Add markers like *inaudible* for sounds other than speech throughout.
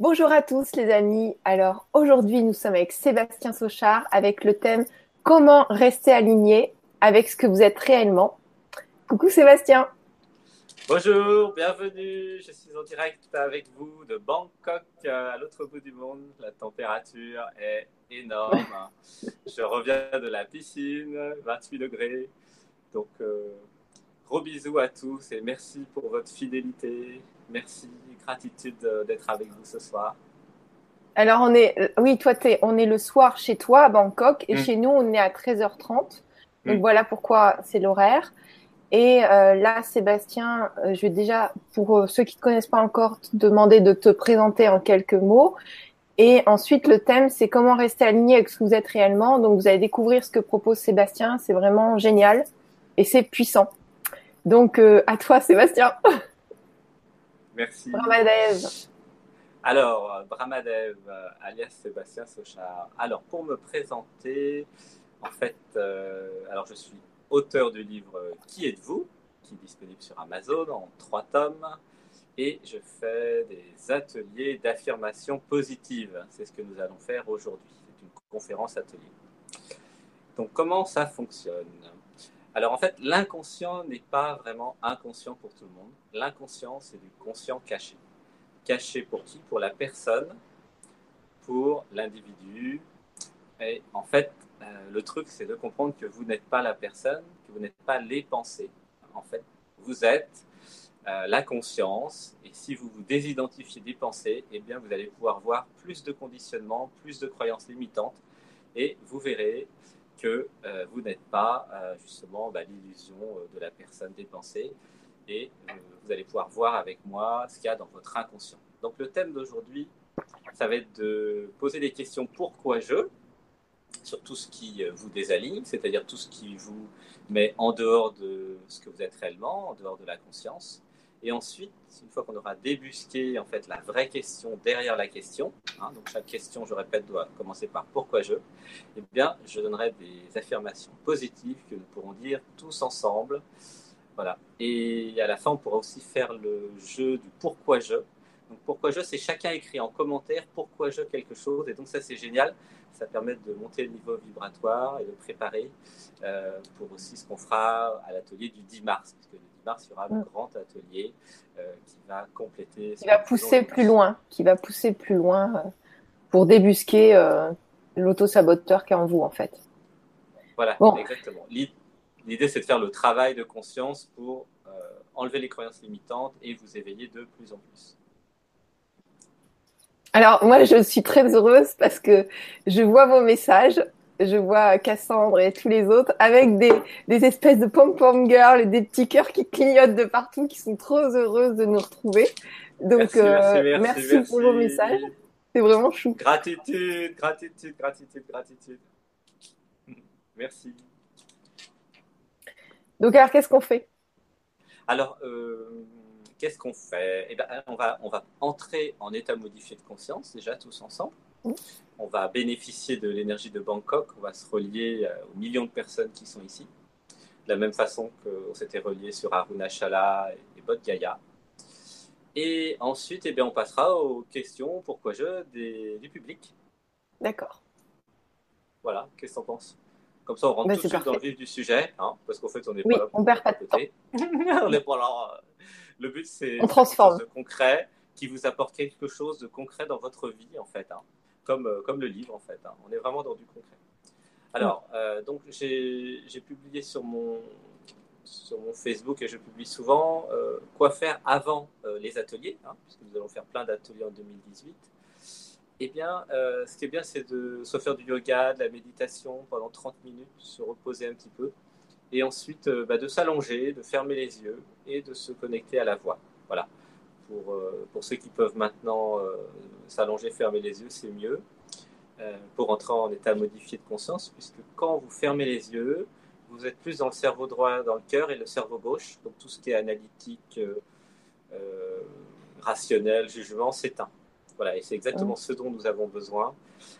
Bonjour à tous les amis. Alors aujourd'hui nous sommes avec Sébastien Sauchard avec le thème Comment rester aligné avec ce que vous êtes réellement. Coucou Sébastien. Bonjour, bienvenue. Je suis en direct avec vous de Bangkok à l'autre bout du monde. La température est énorme. *laughs* Je reviens de la piscine, 28 degrés. Donc euh, gros bisous à tous et merci pour votre fidélité. Merci, gratitude d'être avec vous ce soir. Alors, on est, euh, oui, toi, es, on est le soir chez toi à Bangkok et mm. chez nous, on est à 13h30. Donc, mm. voilà pourquoi c'est l'horaire. Et euh, là, Sébastien, euh, je vais déjà, pour ceux qui ne te connaissent pas encore, te demander de te présenter en quelques mots. Et ensuite, le thème, c'est comment rester aligné avec ce que vous êtes réellement. Donc, vous allez découvrir ce que propose Sébastien. C'est vraiment génial et c'est puissant. Donc, à toi, Sébastien. *laughs* Merci. Brahmadev. Alors, Brahmadev, euh, alias Sébastien Sochard. Alors, pour me présenter, en fait, euh, alors je suis auteur du livre Qui êtes-vous qui est disponible sur Amazon en trois tomes. Et je fais des ateliers d'affirmation positive. C'est ce que nous allons faire aujourd'hui. C'est une conférence atelier. Donc, comment ça fonctionne? Alors en fait, l'inconscient n'est pas vraiment inconscient pour tout le monde. L'inconscient, c'est du conscient caché. Caché pour qui? Pour la personne, pour l'individu. Et en fait, euh, le truc, c'est de comprendre que vous n'êtes pas la personne, que vous n'êtes pas les pensées. En fait, vous êtes euh, la conscience. Et si vous vous désidentifiez des pensées, eh bien, vous allez pouvoir voir plus de conditionnements, plus de croyances limitantes. Et vous verrez que euh, vous n'êtes pas euh, justement bah, l'illusion euh, de la personne dépensée et vous allez pouvoir voir avec moi ce qu'il y a dans votre inconscient. Donc le thème d'aujourd'hui, ça va être de poser des questions pourquoi je sur tout ce qui vous désaligne, c'est-à-dire tout ce qui vous met en dehors de ce que vous êtes réellement, en dehors de la conscience. Et ensuite, une fois qu'on aura débusqué en fait la vraie question derrière la question, hein, donc chaque question, je répète, doit commencer par pourquoi je, eh bien, je donnerai des affirmations positives que nous pourrons dire tous ensemble. Voilà. Et à la fin, on pourra aussi faire le jeu du pourquoi je. Donc pourquoi je, c'est chacun écrit en commentaire pourquoi je quelque chose. Et donc ça, c'est génial. Ça permet de monter le niveau vibratoire et de préparer euh, pour aussi ce qu'on fera à l'atelier du 10 mars. Mars, il y aura un mm. grand atelier euh, qui va compléter. Qui va pousser plus loin, qui va pousser plus loin euh, pour débusquer euh, l'auto-saboteur qui est en vous, en fait. Voilà, exactement. L'idée, c'est de faire le travail de conscience pour enlever les croyances limitantes et vous éveiller de plus en plus. Alors moi, je suis très heureuse parce que je vois vos messages je vois Cassandre et tous les autres avec des, des espèces de pom-pom girls et des petits cœurs qui clignotent de partout, qui sont trop heureuses de nous retrouver. Donc, merci, merci, euh, pour vos messages. C'est vraiment chou. Gratitude, gratitude, gratitude, gratitude. Merci. Donc, alors, qu'est-ce qu'on fait? Alors, euh, qu'est-ce qu'on fait? Eh ben, on, va, on va entrer en état modifié de conscience, déjà, tous ensemble. On va bénéficier de l'énergie de Bangkok, on va se relier euh, aux millions de personnes qui sont ici, de la même façon qu'on s'était relié sur Arunachala et Bodh Gaya. Et ensuite, eh bien, on passera aux questions, pourquoi je, du public. D'accord. Voilà, qu'est-ce que tu en penses? Comme ça, on rentre bah, tout de suite dans le vif du sujet, hein, parce qu'en fait, on n'est oui, pas là on perd pas de côté. *laughs* on n'est pas là. Le but, c'est de concret qui vous apporte quelque chose de concret dans votre vie, en fait. Hein comme, euh, comme le livre en fait. Hein. On est vraiment dans du concret. Alors, euh, donc j'ai publié sur mon, sur mon Facebook et je publie souvent euh, quoi faire avant les ateliers, hein, puisque nous allons faire plein d'ateliers en 2018. Eh bien, ce qui est bien, c'est de soit faire du yoga, de la méditation pendant 30 minutes, se reposer un petit peu, et ensuite bah, de s'allonger, de fermer les yeux et de se connecter à la voix. Pour, euh, pour ceux qui peuvent maintenant euh, s'allonger, fermer les yeux, c'est mieux euh, pour entrer en état modifié de conscience, puisque quand vous fermez les yeux, vous êtes plus dans le cerveau droit, dans le cœur, et le cerveau gauche, donc tout ce qui est analytique, rationnel, jugement, s'éteint. Voilà, et c'est exactement ce dont nous avons besoin.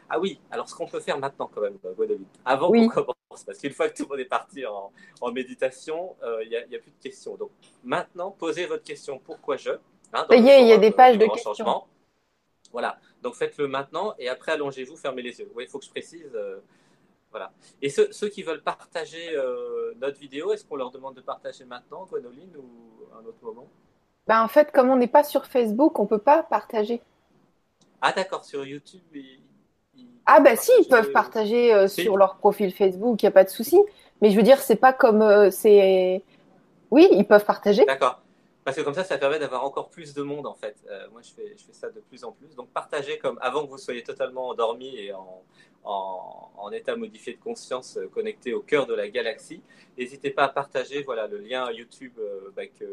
Ah oui, alors ce qu'on peut faire maintenant quand même, Guadalupe, avant qu'on commence, parce qu'une fois que tout le monde est parti en, en méditation, il n'y a, a, plus de questions. Donc maintenant, posez votre question, pourquoi je? Hein, il y a des pages de questions. Voilà. Donc faites-le maintenant et après allongez-vous, fermez les yeux. Oui, il faut que je précise. Euh, voilà. Et ceux, ceux, qui veulent partager euh, notre vidéo, est-ce qu'on leur demande de partager maintenant, Gwenoline, ou à un autre moment? Ben, En fait, comme on n'est pas sur Facebook, on ne peut pas partager. Ah d'accord, sur YouTube. ah ben si, ils peuvent partager euh, sur leur profil Facebook, il n'y a pas de souci. Mais je veux dire, c'est pas comme c'est. Oui, ils peuvent partager. D'accord. Parce que comme ça, ça permet d'avoir encore plus de monde en fait. Euh, moi, je fais, je fais ça de plus en plus. Donc, partagez comme avant que vous soyez totalement endormi et en, en, état modifié de conscience euh, connecté au cœur de la galaxie. N'hésitez pas à partager voilà, le lien YouTube euh, bah, qui,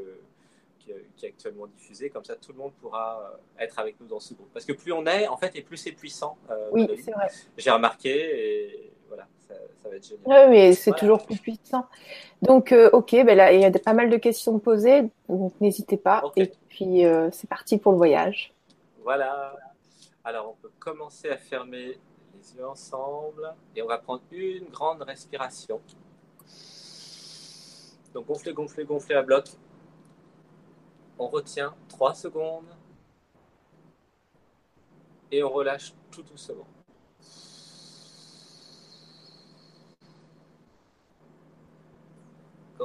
est actuellement diffusé. Comme ça, tout le monde pourra être avec nous dans ce groupe. Parce que plus on est, en fait, et plus c'est puissant. oui, c'est vrai. J'ai remarqué et ça, va être génial. Oui, mais c'est toujours plus puissant. Donc, euh, ok, ben là, il y a pas mal de questions posées, donc n'hésitez pas. Et puis, euh, c'est parti pour le voyage. Voilà. Alors, on peut commencer à fermer les yeux ensemble et on va prendre une grande respiration. Donc, gonfler, gonfler, gonfler à bloc. On retient 3 secondes et on relâche tout doucement.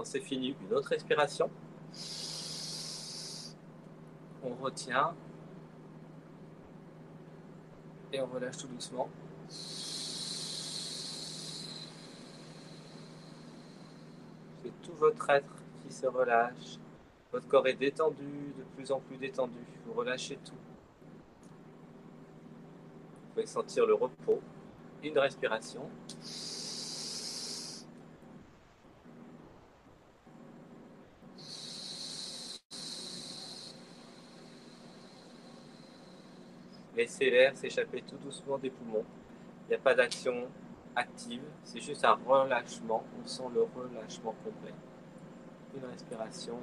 C'est fini, une autre respiration. On retient. Et on relâche tout doucement. C'est tout votre être qui se relâche. Votre corps est détendu, de plus en plus détendu. Vous relâchez tout. Vous pouvez sentir le repos. Une respiration. Laissez l'air s'échapper tout doucement des poumons. Il n'y a pas d'action active, c'est juste un relâchement. On sent le relâchement complet. Une respiration.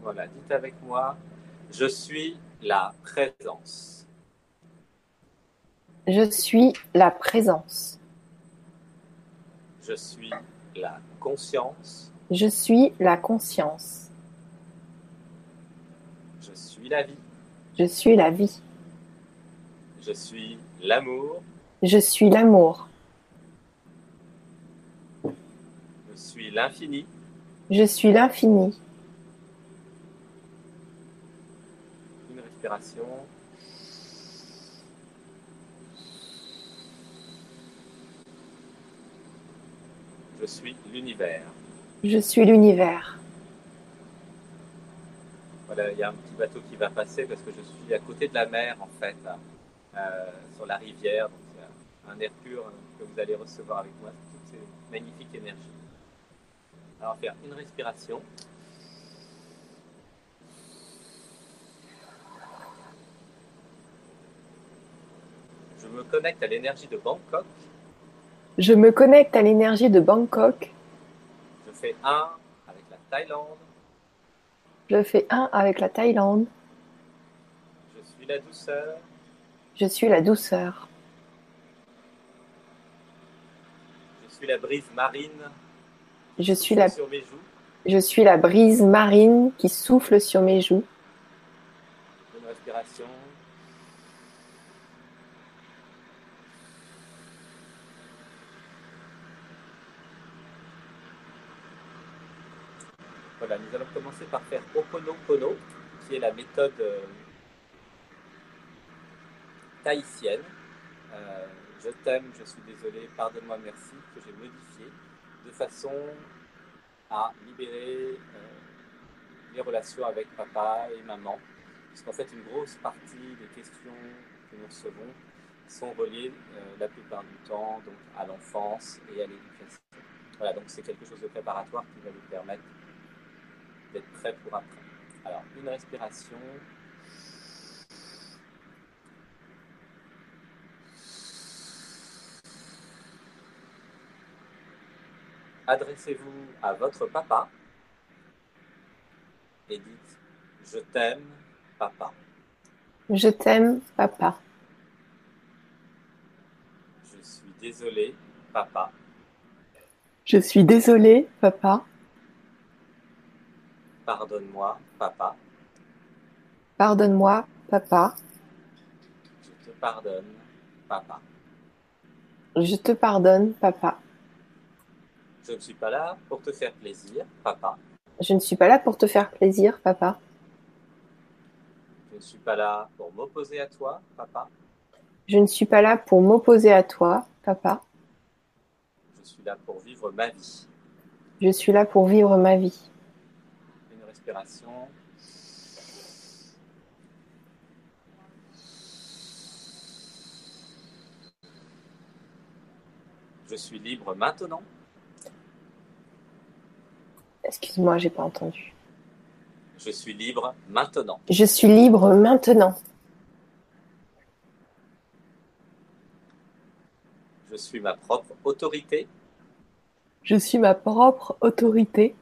Voilà, dites avec moi, je suis la présence. Je suis la présence. Je suis la conscience. Je suis la conscience. Je suis la vie. Je suis la vie. Je suis l'amour. Je suis l'amour. Je suis l'infini. Je suis l'infini. Une respiration. Je suis l'univers. Je suis l'univers. Voilà, il y a un petit bateau qui va passer parce que je suis à côté de la mer, en fait, euh, sur la rivière. Donc, il y a un air pur que vous allez recevoir avec moi, toutes ces magnifiques énergies. Alors, faire une respiration. Je me connecte à l'énergie de Bangkok je me connecte à l'énergie de Bangkok. Je fais un avec la Thaïlande. Je fais un avec la Thaïlande. Je suis la douceur. Je suis la douceur. Je suis la brise marine. Je suis la, sur mes joues. je suis la brise marine qui souffle sur mes joues. Une respiration. Voilà, nous allons commencer par faire Oponopono, qui est la méthode euh, tahitienne. Euh, je t'aime, je suis désolé, pardonne-moi, merci, que j'ai modifié de façon à libérer euh, les relations avec papa et maman. Parce qu'en fait, une grosse partie des questions que nous recevons sont reliées la plupart du temps donc, à l'enfance et à l'éducation. Voilà, donc c'est quelque chose de préparatoire qui va nous permettre d'être prêt pour après. Alors, une respiration. Adressez-vous à votre papa et dites Je t'aime, papa. Je t'aime, papa. Je suis désolé, papa. Je suis désolé, papa. Pardonne-moi, papa. Pardonne-moi, papa. Je te pardonne, papa. Je te pardonne, papa. Je ne suis pas là pour te faire plaisir, papa. Je ne suis pas là pour te faire plaisir, papa. Je ne suis pas là pour m'opposer à toi, papa. Je ne suis pas là pour m'opposer à toi, papa. Je suis là pour vivre ma vie. Je suis là pour vivre ma vie. Respiration. Je suis libre maintenant. Excuse-moi, j'ai pas entendu. Je suis libre maintenant. Je suis libre maintenant. Je suis ma propre autorité. Je suis ma propre autorité.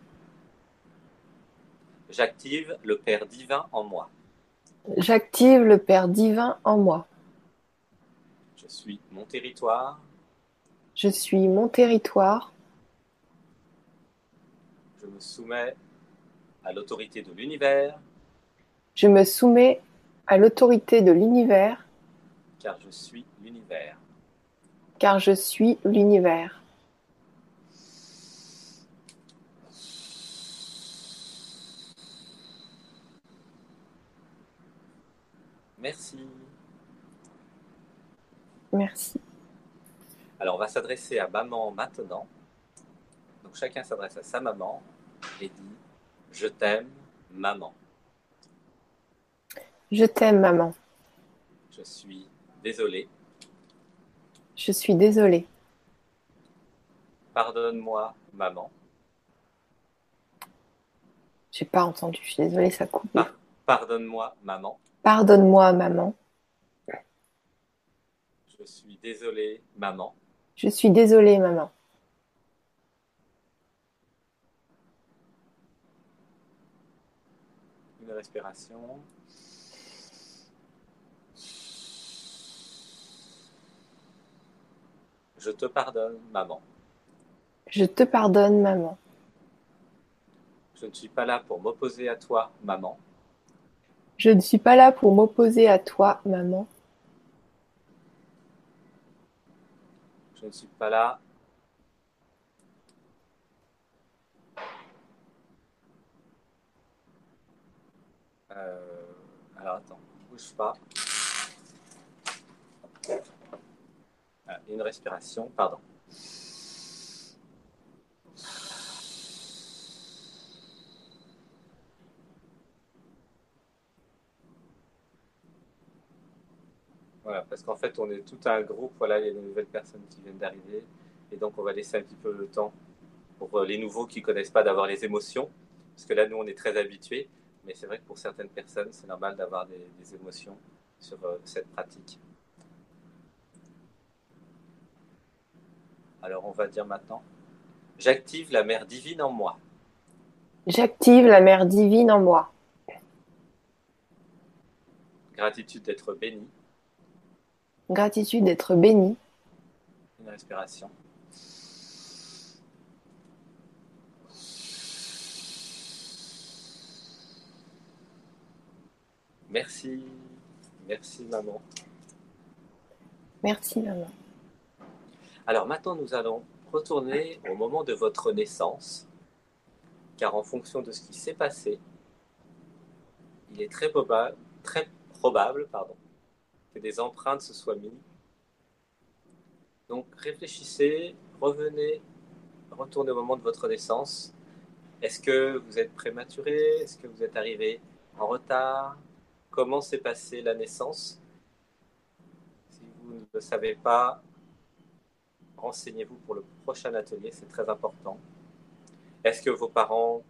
J'active le Père divin en moi. J'active le Père divin en moi. Je suis mon territoire. Je suis mon territoire. Je me soumets à l'autorité de l'univers, Je me soumets à l'autorité de l'univers, car je suis l'univers. car je suis l'univers. Merci. Merci. Alors, on va s'adresser à maman maintenant. Donc, chacun s'adresse à sa maman et dit Je t'aime, maman. Je t'aime, maman. Je suis désolé. Je suis désolée. Pardonne-moi, maman. J'ai pas entendu. Je suis désolée, ça coupe. Ah. Pardonne-moi, maman. Pardonne-moi, maman. Je suis désolé, maman. Je suis désolée, maman. Une respiration. Je te pardonne, maman. Je te pardonne, maman. Je ne suis pas là pour m'opposer à toi, maman. Je ne suis pas là pour m'opposer à toi, maman. Je ne suis pas là. Euh, alors attends, bouge pas. Ah, une respiration, pardon. Voilà, parce qu'en fait, on est tout un groupe, voilà, il y a de nouvelles personnes qui viennent d'arriver, et donc on va laisser un petit peu le temps pour euh, les nouveaux qui ne connaissent pas d'avoir les émotions, parce que là, nous, on est très habitués, mais c'est vrai que pour certaines personnes, c'est normal d'avoir des, des émotions sur euh, cette pratique. Alors, on va dire maintenant, j'active la mère divine en moi. J'active la mère divine en moi. Gratitude d'être béni. Gratitude d'être béni. Une respiration. Merci. Merci, maman. Merci, maman. Alors maintenant, nous allons retourner au moment de votre naissance, car en fonction de ce qui s'est passé, il est très probable, très probable pardon, des empreintes se soient mises. Donc réfléchissez, revenez, retournez au moment de votre naissance. Est-ce que vous êtes prématuré? Est-ce que vous êtes arrivé en retard? Comment s'est passée la naissance? Si vous ne le savez pas, renseignez-vous pour le prochain atelier, c'est très important. Est-ce que vos parents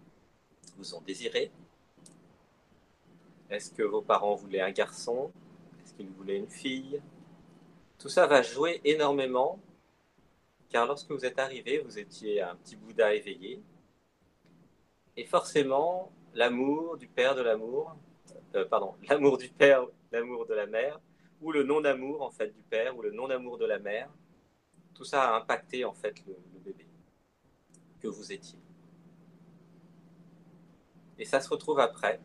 vous ont désiré? Est-ce que vos parents voulaient un garçon? Est-ce qu'ils voulaient une fille Tout ça va jouer énormément, car lorsque vous êtes arrivé, vous étiez un petit Bouddha éveillé, et forcément, l'amour du père de l'amour, euh, pardon, *laughs* l'amour du père, l'amour de la mère, ou le non-amour en fait du père, ou le non-amour de la mère, tout ça a impacté en fait le bébé que vous étiez. Et ça se retrouve après,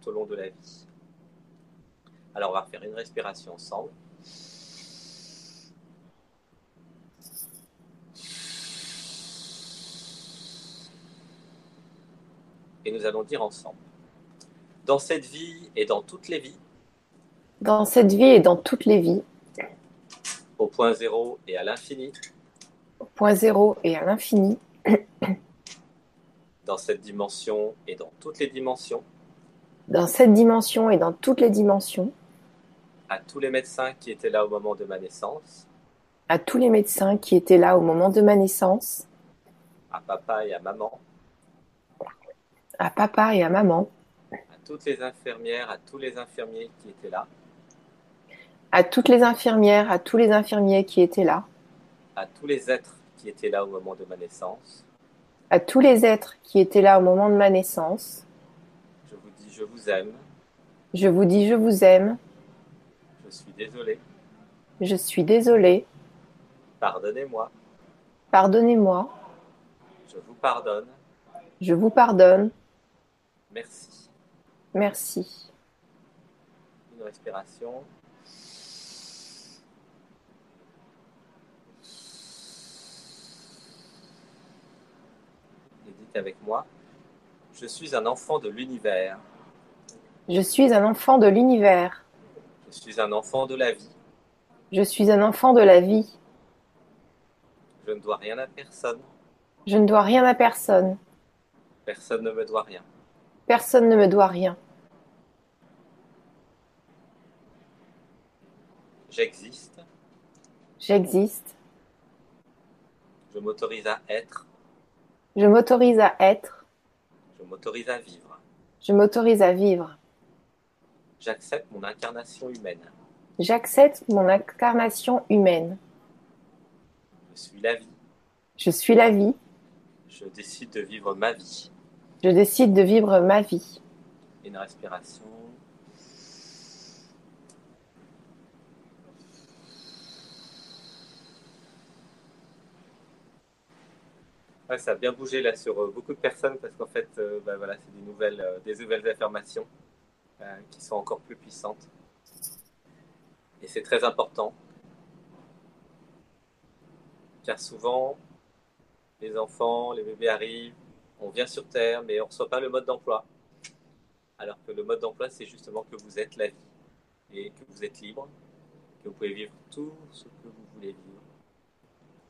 tout au long de la vie. Alors on va faire une respiration ensemble. Et nous allons dire ensemble, dans cette vie et dans toutes les vies, Dans cette vie et dans toutes les vies, au point zéro et à l'infini, au point zéro et à l'infini, dans cette dimension et dans toutes les dimensions, dans cette dimension et dans toutes les dimensions, à tous les médecins qui étaient là au moment de ma naissance, à tous les médecins qui étaient là au moment de ma naissance, à papa et à maman, à papa et à maman, à toutes les infirmières, à tous les infirmiers qui étaient là, à toutes les infirmières, à tous les infirmiers qui étaient là, à tous les êtres qui étaient là au moment de ma naissance, à tous les êtres qui étaient là au moment de ma naissance, je vous dis je vous aime, je vous dis je vous aime, je suis désolé, je suis désolé, pardonnez-moi, pardonnez-moi, je vous pardonne, je vous pardonne, merci. merci. Une respiration. Et dites avec moi, je suis un enfant de l'univers, Je suis un enfant de l'univers, je suis un enfant de la vie, je suis un enfant de la vie, je ne dois rien à personne, je ne dois rien à personne, personne ne me doit rien. personne ne me doit rien. J'existe, J'existe, je m'autorise à être, je m'autorise à être, je m'autorise à vivre. je m'autorise à vivre. J'accepte mon incarnation humaine. J'accepte mon incarnation humaine. Je suis la vie. Je suis la vie, Je décide de vivre ma vie. je décide de vivre ma vie. Une respiration. Ouais, ça a bien bougé là sur euh, beaucoup de personnes parce qu'en fait, euh, bah, voilà, c'est des nouvelles, euh, des nouvelles affirmations euh, qui sont encore plus puissantes. Et c'est très important. Car souvent, les enfants, les bébés arrivent, on vient sur Terre, mais on ne reçoit pas le mode d'emploi. Alors que le mode d'emploi, c'est justement que vous êtes la vie et que vous êtes libre, que vous pouvez vivre tout ce que vous voulez vivre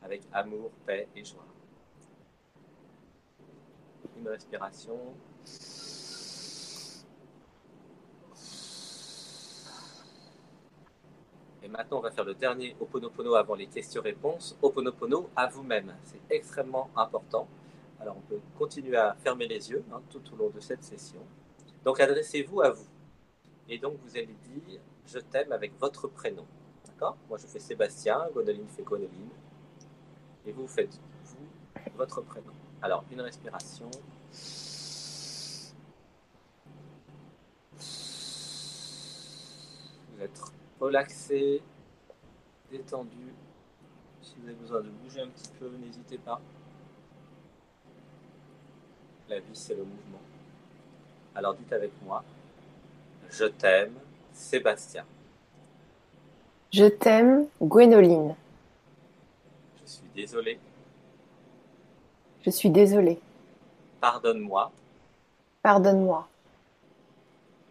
avec amour, paix et joie. Une respiration. Et maintenant, on va faire le dernier Oponopono avant les questions-réponses. Oponopono à vous-même. C'est extrêmement important. Alors, on peut continuer à fermer les yeux hein, tout au long de cette session. Donc, adressez-vous à vous. Et donc, vous allez dire Je t'aime avec votre prénom. D'accord? Moi, je fais Sébastien, Gonoline fait Gonoline. Et vous faites, vous, votre prénom. Alors, une respiration. Vous êtes relaxé, détendu. Si vous avez besoin de bouger un petit peu, n'hésitez pas. La vie, c'est le mouvement. Alors dites avec moi, je t'aime, Sébastien. Je t'aime, Gwénoline. Je suis désolé, Je suis désolée. pardonne-moi, Pardonne-moi.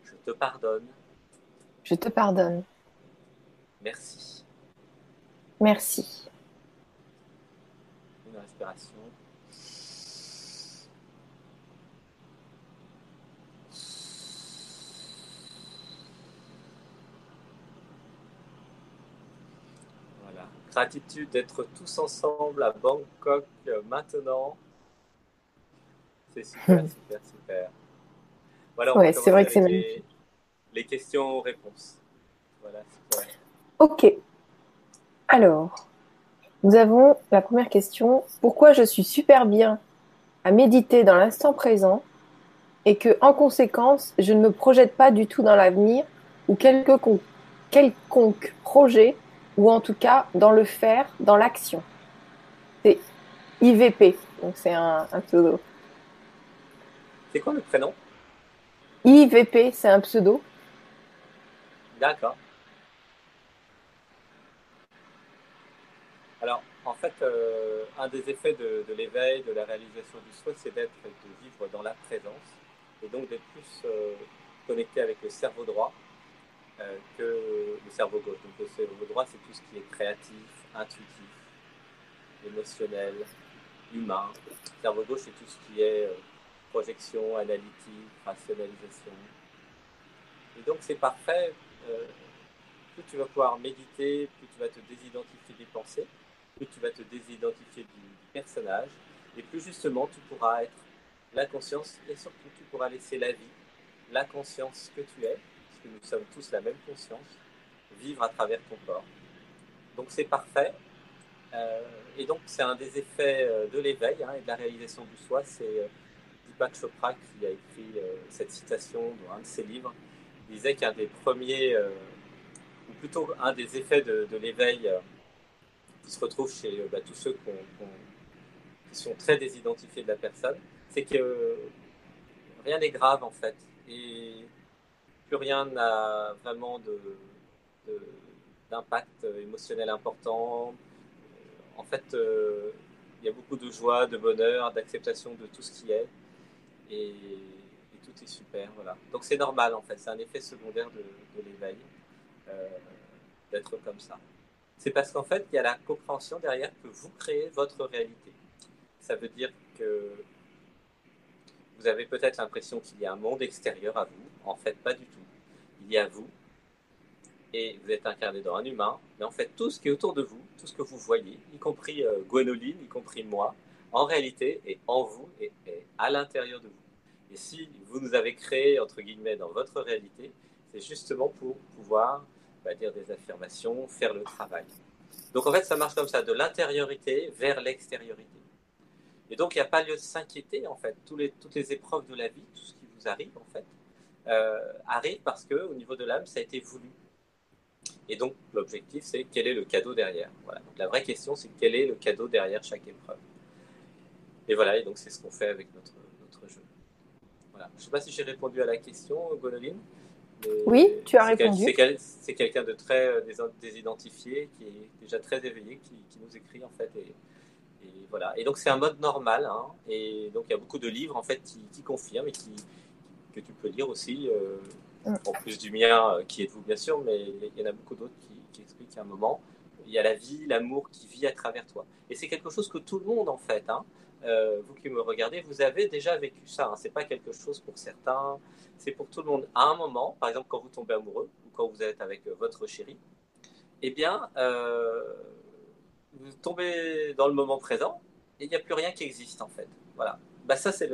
je te pardonne, Je te pardonne. Merci. Merci. Une respiration. Voilà. Gratitude d'être tous ensemble à Bangkok maintenant. C'est super, *laughs* super, super. Voilà, on Ouais, va c'est vrai que c'est les, les questions-réponses. Voilà, c'est pour- Ok. Alors, nous avons la première question. Pourquoi je suis super bien à méditer dans l'instant présent et que, en conséquence, je ne me projette pas du tout dans l'avenir ou quelconque, quelconque projet ou en tout cas dans le faire, dans l'action? C'est IVP, donc c'est un, un pseudo. C'est quoi le prénom? IVP, c'est un pseudo. D'accord. Alors, en fait, euh, un des effets de, l'éveil, de la réalisation du soi, c'est d'être, de vivre dans la présence et donc d'être plus euh, connecté avec le cerveau droit euh, que le cerveau gauche. Donc, le cerveau droit, c'est tout ce qui est créatif, intuitif, émotionnel, humain. Le cerveau gauche, c'est tout ce qui est projection, analytique, rationalisation. Et donc, c'est parfait. plus tu vas pouvoir méditer, plus tu vas te désidentifier des pensées plus tu vas te désidentifier du, personnage, et plus justement tu pourras être la conscience, et surtout tu pourras laisser la vie, la conscience que tu es, parce que nous sommes tous la même conscience, vivre à travers ton corps. Donc c'est parfait. Euh, et donc c'est un des effets euh, de l'éveil hein, et de la réalisation du soi. C'est euh, Deepak Chopra qui a écrit cette citation dans un de ses livres. Il disait qu'un des premiers, ou plutôt un des effets de, de l'éveil se retrouvent chez euh, bah, tous ceux qui sont très désidentifiés de la personne, c'est que rien n'est grave en fait. Et plus rien n'a vraiment d'impact émotionnel important. En fait, euh, il y a beaucoup de joie, de bonheur, d'acceptation de tout ce qui est. Et, tout est super. Voilà. Donc c'est normal en fait, c'est un effet secondaire de, l'éveil euh, d'être comme ça c'est parce qu'en fait, il y a la compréhension derrière que vous créez votre réalité. Ça veut dire que vous avez peut-être l'impression qu'il y a un monde extérieur à vous. En fait, pas du tout. Il y a vous et vous êtes incarné dans un humain, mais en fait, tout ce qui est autour de vous, tout ce que vous voyez, y compris euh, Gwenoline, y compris moi, en réalité est en vous et est à l'intérieur de vous. Et si vous nous avez créé, entre guillemets, dans votre réalité, c'est justement pour pouvoir dire des affirmations, faire le travail. Donc en fait, ça marche comme ça, de l'intériorité vers l'extériorité. Et donc il n'y a pas lieu de s'inquiéter en fait. Toutes les épreuves de la vie, tout ce qui vous arrive en fait, euh, arrive parce que au niveau de l'âme, ça a été voulu. Et donc l'objectif, c'est quel est le cadeau derrière. La vraie question, c'est quel est le cadeau derrière chaque épreuve. Et voilà, et donc c'est ce qu'on fait avec notre, jeu. Je ne sais pas si j'ai répondu à la question, Gonoline oui, tu as répondu. C'est quelqu'un de très euh, désidentifié, qui est déjà très éveillé, qui, nous écrit en fait. Et, voilà. Et donc c'est un mode normal. Hein. et donc il y a beaucoup de livres en fait qui, confirment et qui, que tu peux lire aussi. Euh, mm. En plus du mien, euh, qui est vous bien sûr, mais il y en a beaucoup d'autres qui, qui expliquent qu'à un moment, il y a la vie, l'amour qui vit à travers toi. Et c'est quelque chose que tout le monde en fait. Hein. Vous qui me regardez, vous avez déjà vécu ça. Hein. C'est pas quelque chose pour certains c'est pour tout le monde. À un moment, par exemple, quand vous tombez amoureux ou quand vous êtes avec euh, votre chéri, eh bien, euh, vous tombez dans le moment présent et il n'y a plus rien qui existe en fait. Voilà. Bah, ça, c'est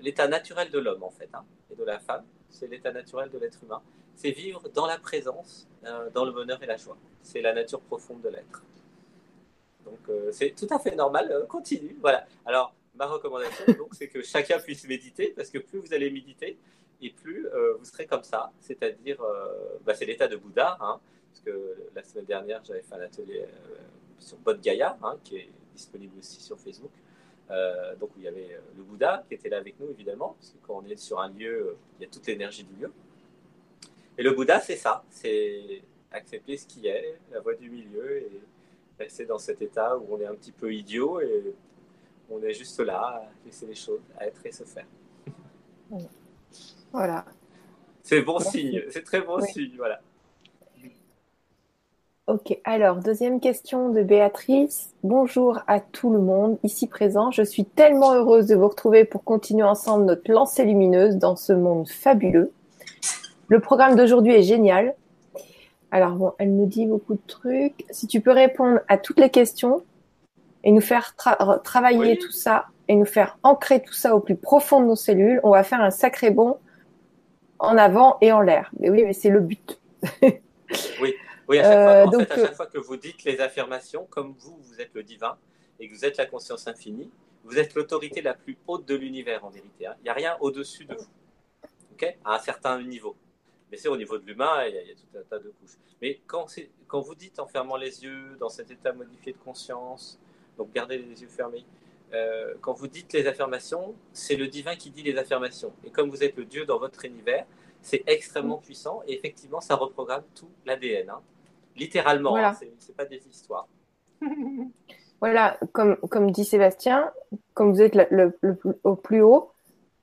l'état naturel de l'homme en fait, hein, et de la femme. C'est l'état naturel de l'être humain. C'est vivre dans la présence, euh, dans le bonheur et la joie. C'est la nature profonde de l'être. Donc, c'est tout à fait normal. continue. Voilà. Alors, ma recommandation, donc, c'est que chacun puisse méditer, parce que plus vous allez méditer, et plus euh, vous serez comme ça, c'est-à-dire, euh, bah, c'est l'état de Bouddha, hein, parce que la semaine dernière, j'avais fait un atelier euh, sur Bodh Gaya, hein, qui est disponible aussi sur Facebook, donc il y avait le Bouddha qui était là avec nous, évidemment, parce que quand on est sur un lieu, il y a toute l'énergie du lieu. Et le Bouddha, c'est ça, c'est accepter ce qui est, la voie du milieu, rester dans cet état où on est un petit peu idiot et on est juste là à laisser les choses à être et se faire. Voilà. C'est bon signe, c'est très bon signe, voilà. Ok, alors deuxième question de Béatrice. Bonjour à tout le monde ici présent. Je suis tellement heureuse de vous retrouver pour continuer ensemble notre lancée lumineuse dans ce monde fabuleux. Le programme d'aujourd'hui est génial. Alors bon, elle me dit beaucoup de trucs. Si tu peux répondre à toutes les questions, et nous faire travailler tout ça et nous faire ancrer tout ça au plus profond de nos cellules, on va faire un sacré bond en avant et en l'air. Mais oui, mais c'est le but. *laughs* oui, oui à, chaque fois, euh, donc, à chaque fois que vous dites les affirmations, comme vous, vous êtes le divin et que vous êtes la conscience infinie, vous êtes l'autorité la plus haute de l'univers en vérité. Hein. Il n'y a rien au-dessus de vous, ok? À un certain niveau. Mais c'est au niveau de l'humain, il, y, a tout un tas de couches. Mais quand, quand vous dites en fermant les yeux, dans cet état modifié de conscience, Donc gardez les yeux fermés. Euh, quand vous dites les affirmations, c'est le divin qui dit les affirmations. Et comme vous êtes le Dieu dans votre univers, c'est extrêmement puissant et effectivement, ça reprogramme tout l'ADN. Hein. Littéralement, hein, ce n'est pas des histoires. *laughs* voilà, comme, comme dit Sébastien, comme vous êtes le, au plus haut,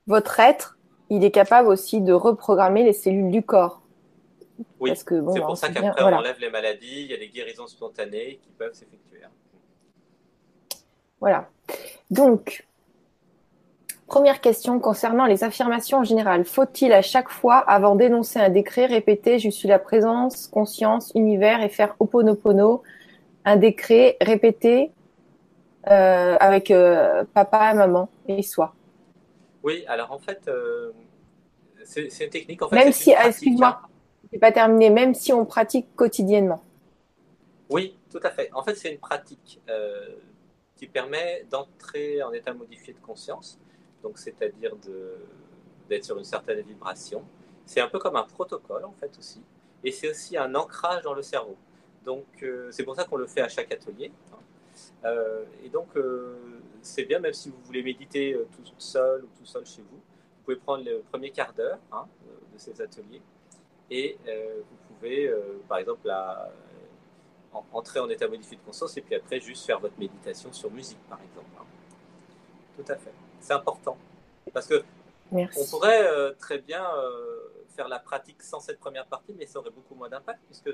votre être, il est capable aussi de reprogrammer les cellules du corps. Oui, c'est pour hein, ça qu'après on enlève les maladies, il y a des guérisons spontanées qui peuvent s'effectuer. Voilà. Donc, première question concernant les affirmations en général. Faut-il à chaque fois, avant d'énoncer un décret, répéter Je suis la présence, conscience, univers et faire oponopono Un décret répété euh, avec euh, papa, maman et soi? Oui, alors en fait, euh, c'est une technique. En fait, même si, excuse-moi, hein. c'est pas terminé, même si on pratique quotidiennement. Oui, tout à fait. En fait, c'est une pratique qui permet d'entrer en état modifié de conscience, donc c'est-à-dire d'être sur une certaine vibration. C'est un peu comme un protocole en fait aussi, et c'est aussi un ancrage dans le cerveau. Donc euh, c'est pour ça qu'on le fait à chaque atelier. Hein. Euh, et donc euh, c'est bien même si vous voulez méditer tout seul ou tout seul chez vous, vous pouvez prendre le premier quart d'heure hein, de ces ateliers et vous pouvez par exemple la, entrer en état modifié de conscience et puis après juste faire votre méditation sur musique, par exemple. Hein. Tout à fait. C'est important. Parce que on pourrait euh, très bien euh, faire la pratique sans cette première partie, mais ça aurait beaucoup moins d'impact puisque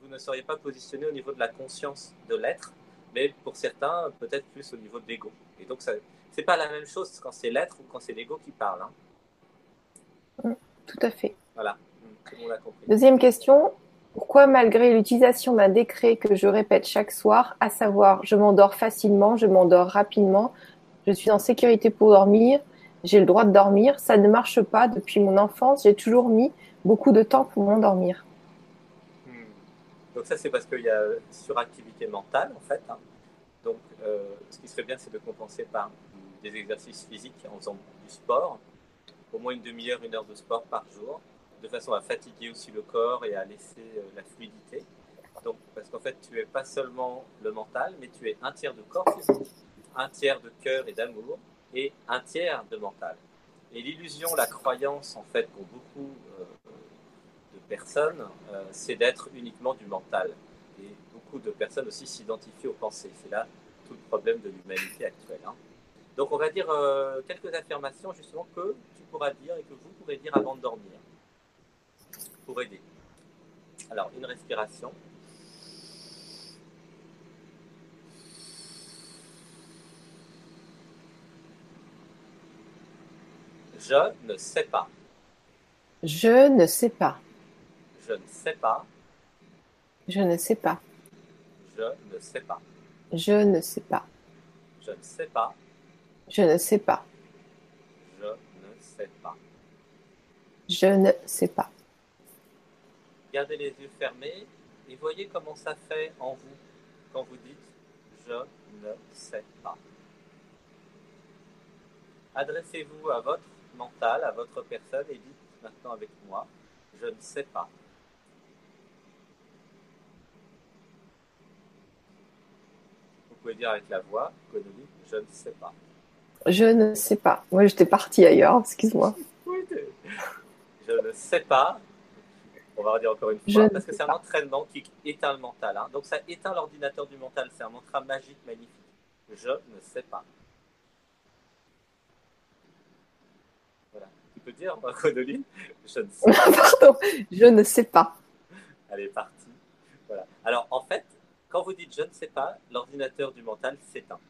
vous ne seriez pas positionné au niveau de la conscience de l'être, mais pour certains, peut-être plus au niveau de l'ego. Et donc, ce n'est pas la même chose quand c'est l'être ou quand c'est l'ego qui parle. Hein. Tout à fait. Voilà. Deuxième question. Pourquoi, malgré l'utilisation d'un décret que je répète chaque soir, à savoir je m'endors facilement, je m'endors rapidement, je suis en sécurité pour dormir, j'ai le droit de dormir, ça ne marche pas depuis mon enfance, j'ai toujours mis beaucoup de temps pour m'endormir. Donc ça c'est parce qu'il y a suractivité mentale en fait. Hein. Donc euh, ce qui serait bien c'est de compenser par des exercices physiques en faisant du sport, au moins une demi-heure, une heure de sport par jour de façon à fatiguer aussi le corps et à laisser euh, la fluidité. Donc, parce qu'en fait, tu es pas seulement le mental, mais tu es un tiers de corps physique, un tiers de cœur et d'amour, et un tiers de mental. Et l'illusion, la croyance, en fait, pour beaucoup euh, de personnes, euh, c'est d'être uniquement du mental. Et beaucoup de personnes aussi s'identifient aux pensées. C'est là tout le problème de l'humanité actuelle. Hein. Donc, on va dire quelques affirmations, justement, que tu pourras dire et que vous pourrez dire avant de dormir pour aider. Alors, une respiration. Je ne sais pas. Je ne sais pas. Je ne sais pas. Je ne sais pas. Je ne sais pas. Je ne sais pas. Je ne sais pas. Je ne sais pas. Je ne sais pas. Je ne sais pas. Gardez les yeux fermés et voyez comment ça fait en vous quand vous dites je ne sais pas. Adressez-vous à votre mental, à votre personne et dites maintenant avec moi je ne sais pas. Pouvez dire avec la voix, je ne sais pas. Je ne sais pas. Moi, j'étais partie ailleurs, excuse-moi. *laughs* je ne sais pas on va redire encore une fois, parce que c'est un entraînement qui éteint le mental. Hein. Donc ça éteint l'ordinateur du mental. C'est un mantra magique, magnifique. Je ne sais pas. Voilà. Tu peux dire, Codoline Je ne sais pas. *laughs* Pardon, je ne sais pas. Elle est partie. Voilà. Alors en fait, quand vous dites je ne sais pas, l'ordinateur du mental s'éteint.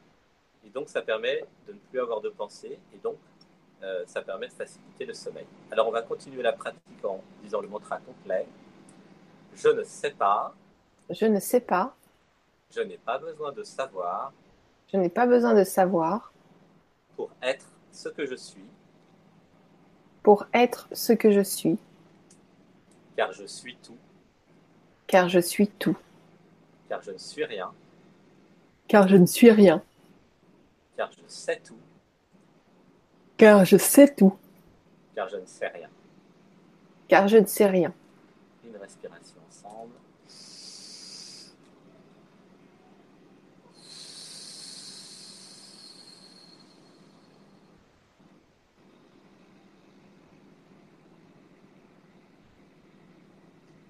Et donc ça permet de ne plus avoir de pensée et donc euh, ça permet de faciliter le sommeil. Alors on va continuer la pratique en disant le mantra complet. Je ne sais pas. Je ne sais pas. Je n'ai pas besoin de savoir. Je n'ai pas besoin de savoir. Pour être ce que je suis. Pour être ce que je suis. Car je suis tout. Car je suis tout car je ne suis rien. Car je ne suis rien. Car je sais tout. Car je sais tout. Car je ne sais rien. Car je ne sais rien. Une respiration ensemble.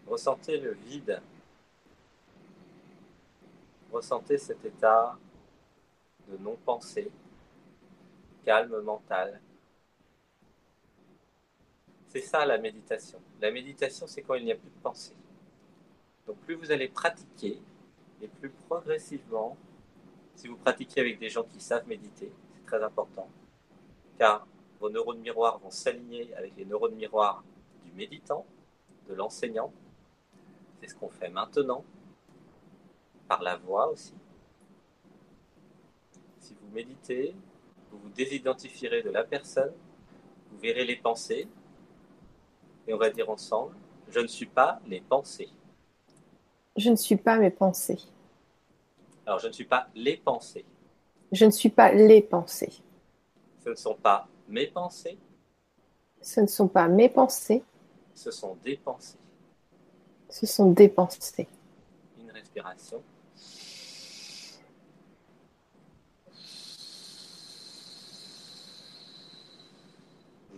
Ressentez le vide Ressentez cet état de non-pensée, calme mental. C'est ça la méditation. La méditation, c'est quand il n'y a plus de pensée. Donc plus vous allez pratiquer, et plus progressivement, si vous pratiquez avec des gens qui savent méditer, c'est très important, car vos neurones miroirs vont s'aligner avec les neurones miroirs du méditant, de l'enseignant. C'est ce qu'on fait maintenant, par la voix aussi. Si vous méditez, vous vous désidentifierez de la personne, vous verrez les pensées, et on va dire ensemble, je ne suis pas les pensées. Je ne suis pas mes pensées. Alors, je ne suis pas les pensées. Je ne suis pas les pensées. Ce ne sont pas mes pensées. Ce ne sont pas mes pensées. Ce sont des pensées. Ce sont des pensées. Une respiration.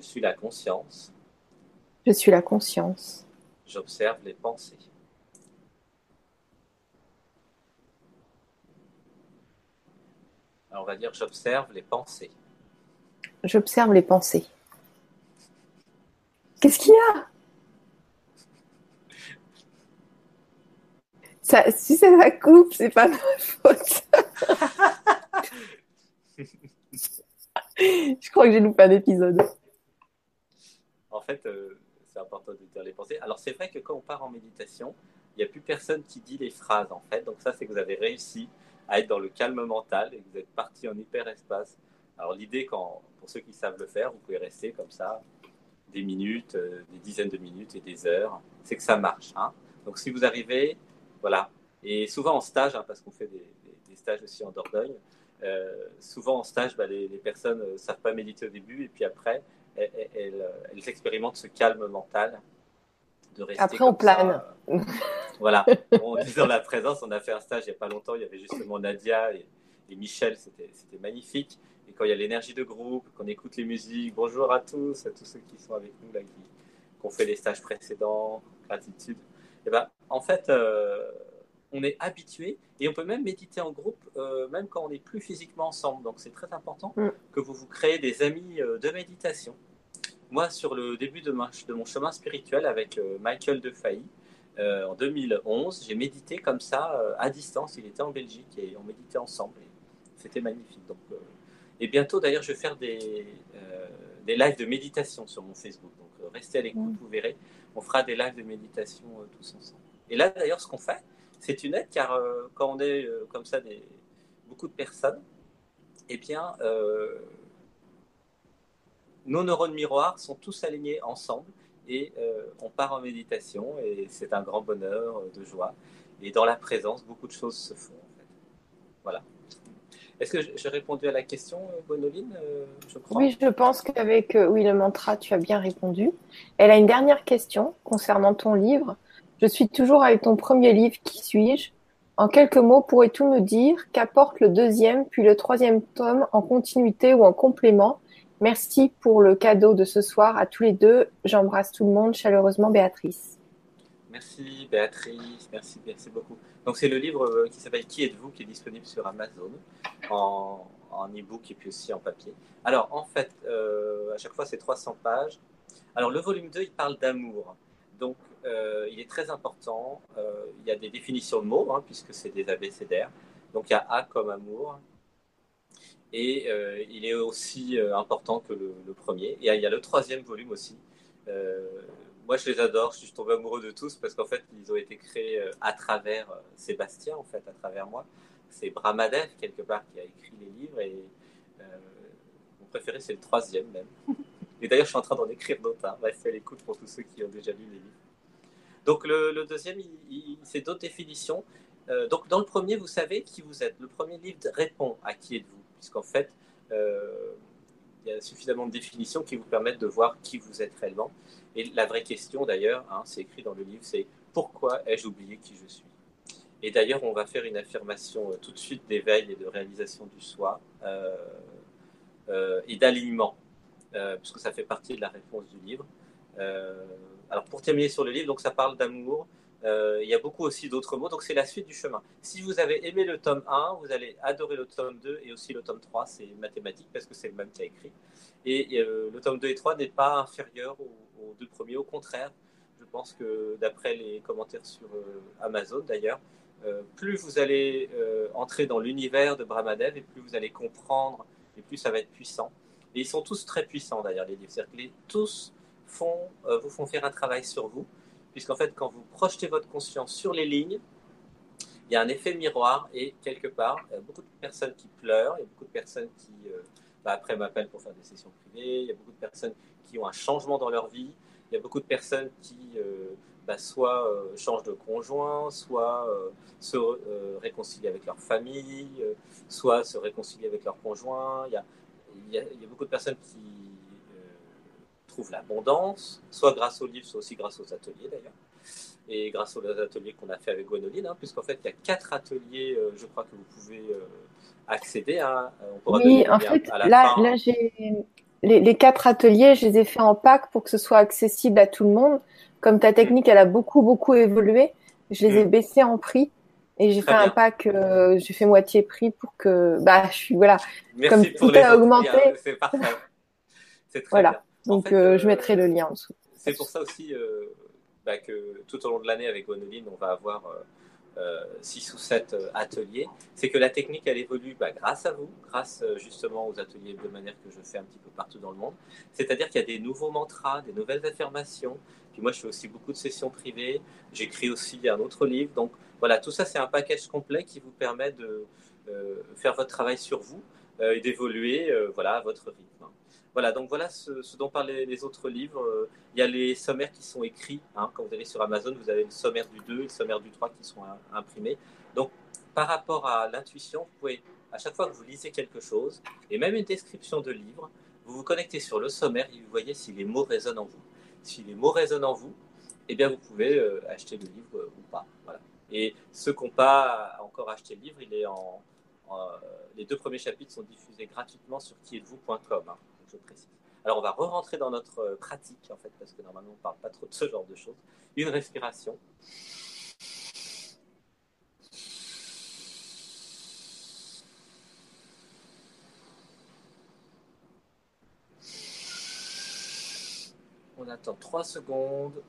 Je suis la conscience. Je suis la conscience. J'observe les pensées. Alors on va dire j'observe les pensées. J'observe les pensées. Qu'est-ce qu'il y a? Ça, Si ça, ça coupe, c'est pas ma faute. *laughs* Je crois que j'ai loupé un épisode. En fait, euh, c'est important de dire les pensées. Alors c'est vrai que quand on part en méditation, il n'y a plus personne qui dit les phrases en fait. Donc ça, c'est que vous avez réussi à être dans le calme mental et que vous êtes parti en hyperespace. Alors l'idée, pour ceux qui savent le faire, vous pouvez rester comme ça des minutes, euh, des dizaines de minutes et des heures, c'est que ça marche. Hein. Donc si vous arrivez, voilà, et souvent en stage, hein, parce qu'on fait des, stages aussi en Dordogne, euh, souvent en stage, bah, les, personnes ne savent pas méditer au début et puis après, elles, expérimentent ce calme mental de rester. Après, on plane. Voilà, on est dans la présence. On a fait un stage il n'y a pas longtemps. Il y avait justement Nadia et, Michel. C'était magnifique. Et quand il y a l'énergie de groupe, qu'on écoute les musiques, bonjour à tous, à tous ceux qui sont avec nous, là, qui, ont fait les stages précédents, gratitude. Et ben, en fait, euh, on est habitué et on peut même méditer en groupe, euh, même quand on n'est plus physiquement ensemble. Donc, c'est très important mm. que vous vous créez des amis euh, de méditation. Moi, sur le début de, de mon chemin spirituel avec Michael Defailly, euh, en 2011, j'ai médité comme ça euh, à distance. Il était en Belgique et on méditait ensemble. C'était magnifique. Donc, euh, et bientôt, d'ailleurs, je vais faire des, des lives de méditation sur mon Facebook. Donc, restez à l'écoute, vous verrez. On fera des lives de méditation tous ensemble. Et là, d'ailleurs, ce qu'on fait, c'est une aide car quand on est comme ça, des, beaucoup de personnes, eh bien, nos neurones miroirs sont tous alignés ensemble et euh, on part en méditation et c'est un grand bonheur euh, de joie. Et dans la présence, beaucoup de choses se font. Voilà. Est-ce que j'ai répondu à la question, Bonoline euh, Oui, je pense qu'avec Oui le mantra, tu as bien répondu. Elle a une dernière question concernant ton livre. Je suis toujours avec ton premier livre, Qui suis-je? En quelques mots, pourrais-tu nous dire qu'apporte le deuxième puis le troisième tome en continuité ou en complément? Merci pour le cadeau de ce soir à tous les deux. J'embrasse tout le monde chaleureusement, Béatrice. Merci Béatrice, merci, merci beaucoup. Donc c'est le livre euh, qui s'appelle Qui êtes-vous? Qui est disponible sur Amazon en, en e-book et puis aussi en papier. Alors en fait, euh, à chaque fois c'est 300 pages. Alors le volume 2, il parle d'amour. Donc euh, il est très important. il y a des définitions de mots, hein, puisque c'est des abécédaires. Donc il y a A comme amour, et euh, il est aussi euh, important que le, premier. Et il y a le troisième volume aussi. Euh, moi, je les adore. Je suis tombé amoureux de tous parce qu'en fait, ils ont été créés à travers Sébastien, en fait, à travers moi. C'est Bramadev, quelque part, qui a écrit les livres. Et mon préféré, c'est le troisième même. Et d'ailleurs, je suis en train d'en écrire d'autres. Hein. Restez à l'écoute pour tous ceux qui ont déjà lu les livres. Donc, le, deuxième, c'est d'autres définitions. donc, dans le premier, vous savez qui vous êtes. Le premier livre répond à qui êtes-vous puisqu'en fait, euh, il y a suffisamment de définitions qui vous permettent de voir qui vous êtes réellement. Et la vraie question, d'ailleurs, hein, c'est écrit dans le livre, c'est pourquoi ai-je oublié qui je suis? Et d'ailleurs, on va faire une affirmation euh, tout de suite d'éveil et de réalisation du soi euh, et d'alignement, puisque ça fait partie de la réponse du livre. Alors, pour terminer sur le livre, donc ça parle d'amour, Euh, il y a beaucoup aussi d'autres mots, donc c'est la suite du chemin. Si vous avez aimé le tome 1, vous allez adorer le tome 2 et aussi le tome 3, c'est mathématique parce que c'est le même qui a écrit. Et euh, le tome 2 et 3 n'est pas inférieur aux, deux premiers, au contraire, je pense que d'après les commentaires sur euh, Amazon d'ailleurs, plus vous allez entrer dans l'univers de Brahmadev et plus vous allez comprendre et plus ça va être puissant. Et ils sont tous très puissants d'ailleurs, les livres. C'est-à-dire que tous font, vous font faire un travail sur vous puisqu'en fait, quand vous projetez votre conscience sur les lignes, il y a un effet miroir et quelque part, il y a beaucoup de personnes qui pleurent, il y a beaucoup de personnes qui, euh, bah, après, m'appellent pour faire des sessions privées, il y a beaucoup de personnes qui ont un changement dans leur vie, il y a beaucoup de personnes qui euh, bah, soit euh, changent de conjoint, soit se réconcilient avec leur famille, soit se réconcilient avec leur conjoint. il y a beaucoup de personnes qui l'abondance, soit grâce aux livres, soit aussi grâce aux ateliers d'ailleurs. Et grâce aux ateliers qu'on a fait avec Gwenoline, hein, puisqu'en fait, il y a quatre ateliers, euh, je crois que vous pouvez euh, accéder à. Euh, oui, en fait, là, là j'ai les, quatre ateliers, je les ai fait en pack pour que ce soit accessible à tout le monde. Comme ta technique, elle a beaucoup, beaucoup évolué, je les ai mm. baissés en prix. Et j'ai fait un pack, j'ai fait moitié prix pour que, bah, je suis, voilà. Merci comme tout a augmenté. C'est parfait. C'est très voilà. Bien. Donc, euh, je mettrai le lien en dessous. C'est pour ça aussi euh, bah, que tout au long de l'année, avec Gwenoline, on va avoir 6 euh, ou 7 ateliers. C'est que la technique, elle évolue bah, grâce à vous, grâce justement aux ateliers de manière que je fais un petit peu partout dans le monde. C'est-à-dire qu'il y a des nouveaux mantras, des nouvelles affirmations. Puis moi, je fais aussi beaucoup de sessions privées. J'écris aussi un autre livre. Donc voilà, tout ça, c'est un package complet qui vous permet de faire votre travail sur vous et d'évoluer voilà, à votre rythme. Voilà, donc voilà ce, dont parlent les, autres livres. Euh, il y a les sommaires qui sont écrits. Hein. quand vous allez sur Amazon, vous avez le sommaire du 2 et le sommaire du 3 qui sont imprimés. Donc, par rapport à l'intuition, vous pouvez, à chaque fois que vous lisez quelque chose, et même une description de livre, vous vous connectez sur le sommaire et vous voyez si les mots résonnent en vous. Si les mots résonnent en vous, eh bien, vous pouvez euh, acheter le livre euh, ou pas. Voilà. Et ceux qui n'ont pas encore acheté le livre, il est en, les deux premiers chapitres sont diffusés gratuitement sur quietesvous.com précise. Alors, on va re-rentrer dans notre euh, pratique, en fait, parce que normalement, on ne parle pas trop de ce genre de choses. Une respiration. On attend 3 secondes.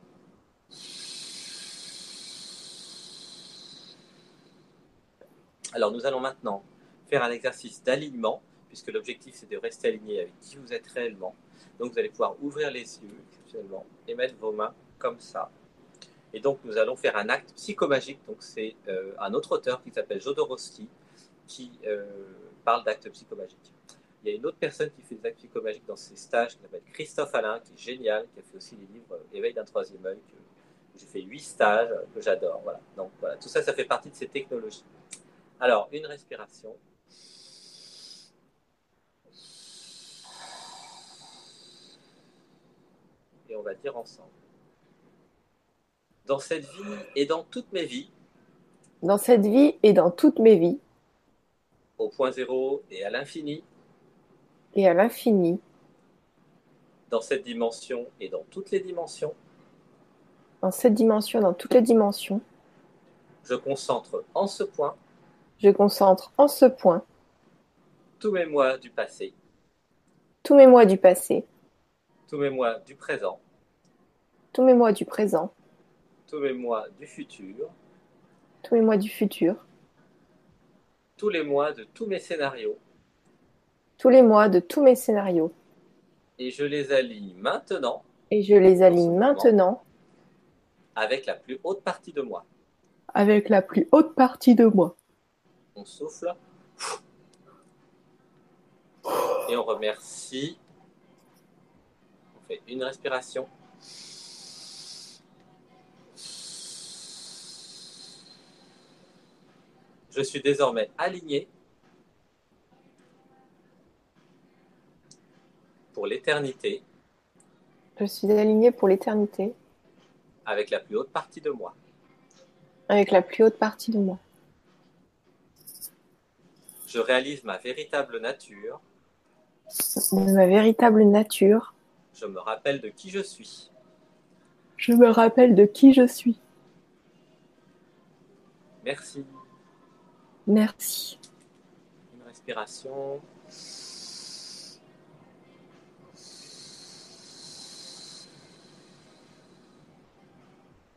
Alors, nous allons maintenant faire un exercice d'alignement puisque l'objectif c'est de rester aligné avec qui vous êtes réellement. Donc vous allez pouvoir ouvrir les yeux exceptionnellement et mettre vos mains comme ça. Et donc nous allons faire un acte psychomagique. Donc c'est euh, un autre auteur qui s'appelle Jodorowsky qui euh, parle d'actes psychomagiques. Il y a une autre personne qui fait des actes psychomagiques dans ses stages qui s'appelle Christophe Alain, qui est génial, qui a fait aussi les livres euh, Éveil d'un troisième œil, j'ai fait huit stages, que j'adore. Voilà. Donc voilà, tout ça, ça fait partie de ces technologies. Alors, une respiration. On va dire ensemble. Dans cette vie et dans toutes mes vies. Dans cette vie et dans toutes mes vies. Au point zéro et à l'infini. Et à l'infini. Dans cette dimension et dans toutes les dimensions. Dans cette dimension, dans toutes les dimensions. Je concentre en ce point. Je concentre en ce point. Tous mes mois du passé. Tous mes mois du passé tous mes mois du présent, tous mes mois du présent, tous mes mois du futur, tous mes mois du futur, tous les mois de tous mes scénarios, tous les mois de tous mes scénarios. Et je les aligne maintenant. Et je les aligne maintenant. Avec la plus haute partie de moi. Avec la plus haute partie de moi. On souffle. Et on remercie une respiration. Je suis désormais aligné pour l'éternité. Je suis aligné pour l'éternité. Avec la plus haute partie de moi. Avec la plus haute partie de moi. Je réalise ma véritable nature. Ma véritable nature. Je me rappelle de qui je suis. Je me rappelle de qui je suis. Merci. Merci. Une respiration.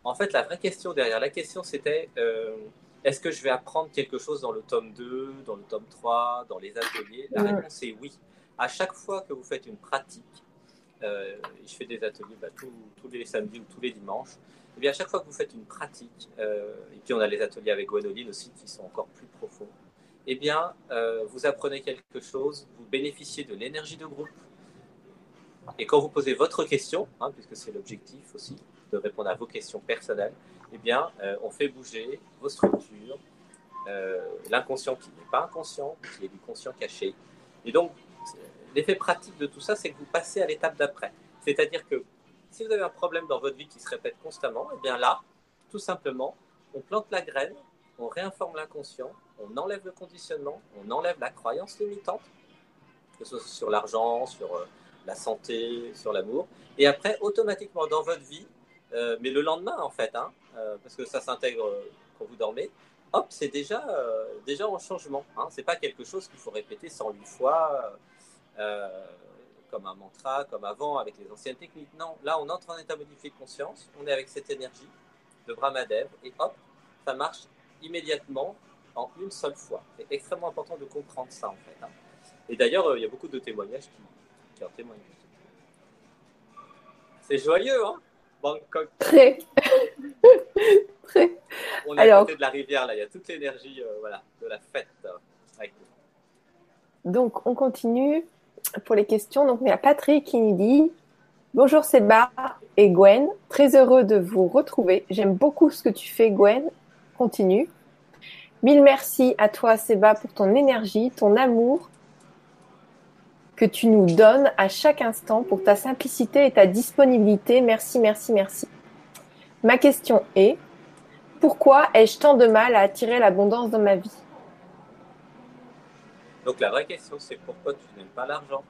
En fait, la vraie question derrière la question, c'était euh, est-ce que je vais apprendre quelque chose dans le tome 2, dans le tome 3, dans les ateliers? La réponse est oui. À chaque fois que vous faites une pratique, euh, je fais des ateliers bah, tous, les samedis ou tous les dimanches, et bien à chaque fois que vous faites une pratique, euh, et puis on a les ateliers avec Gwenoline aussi qui sont encore plus profonds, eh bien vous apprenez quelque chose, vous bénéficiez de l'énergie de groupe. Et quand vous posez votre question, hein, puisque c'est l'objectif aussi, de répondre à vos questions personnelles, eh bien, euh, on fait bouger vos structures, euh, l'inconscient qui n'est pas inconscient, qui est du conscient caché. Et donc, l'effet pratique de tout ça, c'est que vous passez à l'étape d'après. C'est-à-dire que si vous avez un problème dans votre vie qui se répète constamment, eh bien là, tout simplement, on plante la graine, on réinforme l'inconscient, on enlève le conditionnement, on enlève la croyance limitante, que ce soit sur l'argent, sur euh, la santé, sur l'amour. Et après, automatiquement, dans votre vie, euh, mais le lendemain, en fait, hein, euh, parce que ça s'intègre quand vous dormez, hop, c'est déjà, déjà en changement. Hein. Ce n'est pas quelque chose qu'il faut répéter 108 fois, comme un mantra, comme avant, avec les anciennes techniques. Non, là, on entre en état modifié de conscience, on est avec cette énergie de Brahmadev, et hop, ça marche immédiatement en une seule fois. C'est extrêmement important de comprendre ça, en fait. Hein. Et d'ailleurs, il y a beaucoup de témoignages qui, qui en témoignent. C'est joyeux, hein Bangkok. Très. *laughs* Très. On est Alors, à côté de la rivière, là. Il y a toute l'énergie euh, voilà, de la fête euh, Donc, on continue pour les questions. Donc, il y a Patrick qui nous dit Bonjour Seba et Gwen. Très heureux de vous retrouver. J'aime beaucoup ce que tu fais, Gwen. Continue. Mille merci à toi, Seba, pour ton énergie, ton amour que tu nous donnes à chaque instant pour ta simplicité et ta disponibilité. Merci, merci, merci. Ma question est, pourquoi ai-je tant de mal à attirer l'abondance dans ma vie? Donc la vraie question, c'est pourquoi tu n'aimes pas l'argent?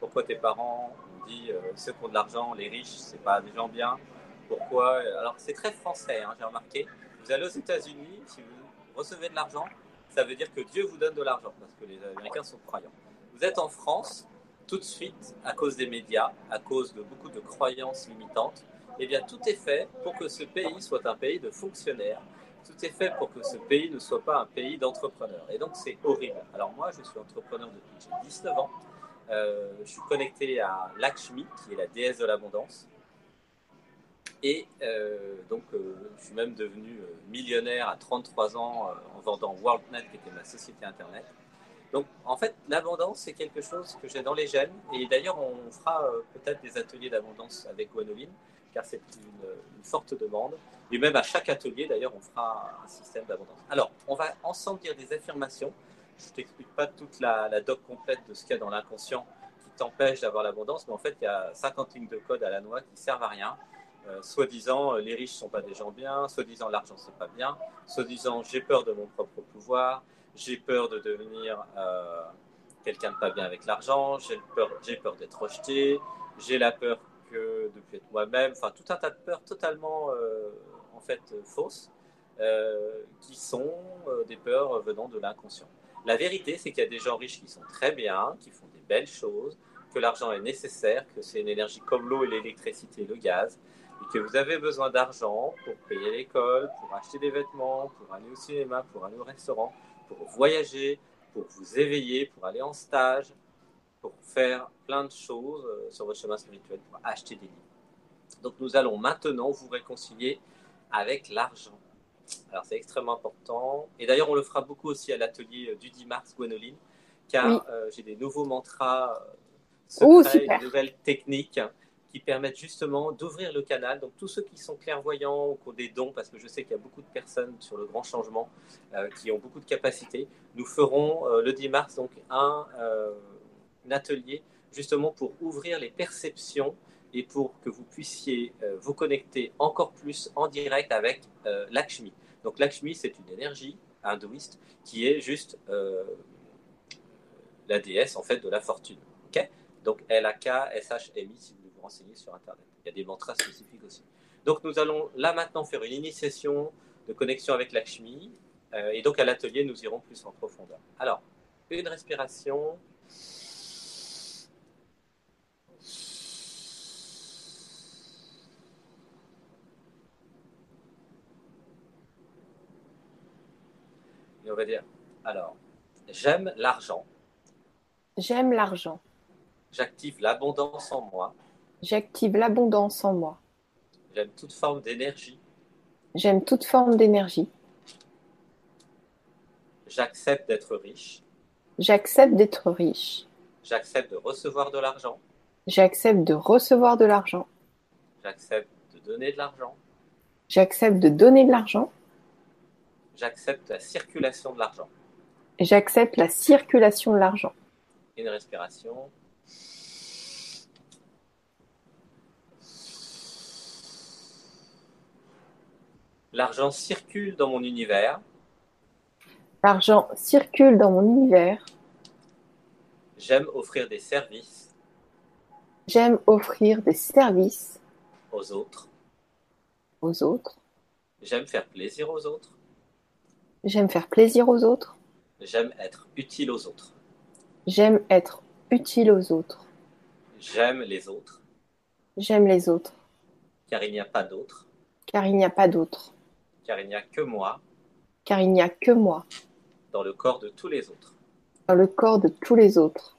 Pourquoi tes parents ont dit euh, ceux qui ont de l'argent, les riches, c'est pas des gens bien? Pourquoi Alors c'est très français, hein, j'ai remarqué. Vous allez aux États-Unis, si vous recevez de l'argent, ça veut dire que Dieu vous donne de l'argent, parce que les Américains sont croyants vous êtes en France, tout de suite, à cause des médias, à cause de beaucoup de croyances limitantes, eh bien, tout est fait pour que ce pays soit un pays de fonctionnaires. Tout est fait pour que ce pays ne soit pas un pays d'entrepreneurs. Et donc, c'est horrible. Alors, moi, je suis entrepreneur depuis j'ai 19 ans. Euh, je suis connecté à Lakshmi, qui est la déesse de l'abondance. Et euh, donc, euh, je suis même devenu millionnaire à 33 ans en vendant WorldNet, qui était ma société Internet. Donc, en fait, l'abondance, c'est quelque chose que j'ai dans les gènes. Et d'ailleurs, on fera peut-être des ateliers d'abondance avec Gwenoline, car c'est une, forte demande. Et même à chaque atelier, d'ailleurs, on fera un système d'abondance. Alors, on va ensemble dire des affirmations. Je ne t'explique pas toute la, doc complète de ce qu'il y a dans l'inconscient qui t'empêche d'avoir l'abondance, mais en fait, il y a 50 lignes de code à la noix qui servent à rien. Euh, soi-disant, euh, les riches ne sont pas des gens bien, soi-disant, l'argent, c'est pas bien, soi-disant, j'ai peur de mon propre pouvoir, j'ai peur de devenir euh, quelqu'un de pas bien avec l'argent, j'ai peur d'être rejeté, j'ai la peur que de plus être moi-même, enfin tout un tas de peurs totalement euh, en fait fausses, euh, qui sont des peurs venant de l'inconscient. La vérité, c'est qu'il y a des gens riches qui sont très bien, qui font des belles choses, que l'argent est nécessaire, que c'est une énergie comme l'eau et l'électricité et le gaz, et que vous avez besoin d'argent pour payer l'école, pour acheter des vêtements, pour aller au cinéma, pour aller au restaurant, pour voyager, pour vous éveiller, pour aller en stage, pour faire plein de choses euh, sur votre chemin spirituel, pour acheter des livres. Donc nous allons maintenant vous réconcilier avec l'argent. Alors c'est extrêmement important. Et d'ailleurs, on le fera beaucoup aussi à l'atelier euh, du 10 mars, Gwenoline, car euh, j'ai des nouveaux mantras secrets, des nouvelles techniques qui permettent justement d'ouvrir le canal. Donc tous ceux qui sont clairvoyants ou qui ont des dons, parce que je sais qu'il y a beaucoup de personnes sur le grand changement euh, qui ont beaucoup de capacités, nous ferons euh, le 10 mars donc un, atelier justement pour ouvrir les perceptions et pour que vous puissiez vous connecter encore plus en direct avec Lakshmi. Donc Lakshmi, c'est une énergie hindouiste qui est juste la déesse en fait de la fortune. ok? Donc L-A-K-S-H-M-I si vous renseigner sur Internet. Il y a des mantras spécifiques aussi. Donc nous allons là maintenant faire une initiation de connexion avec Lakshmi. Euh, et donc à l'atelier, nous irons plus en profondeur. Alors, une respiration. Va dire, alors, j'aime l'argent. J'aime l'argent. J'active l'abondance en moi. J'active l'abondance en moi. J'aime toute forme d'énergie. J'aime toute forme d'énergie. J'accepte d'être riche. J'accepte d'être riche. J'accepte de recevoir de l'argent. J'accepte de recevoir de l'argent. J'accepte de donner de l'argent. J'accepte de donner de l'argent. J'accepte la circulation de l'argent. J'accepte la circulation de l'argent. Une respiration. L'argent circule dans mon univers. L'argent circule dans mon univers. J'aime offrir des services J'aime offrir des services aux autres. aux autres. J'aime faire plaisir aux autres. J'aime faire plaisir aux autres. J'aime être utile aux autres. J'aime être utile aux autres. J'aime les autres, J'aime les autres, car il n'y a pas d'autres, car il n'y a pas d'autres. car il n'y a que moi Car il n'y a que moi dans le corps de tous les autres. dans le corps de tous les autres.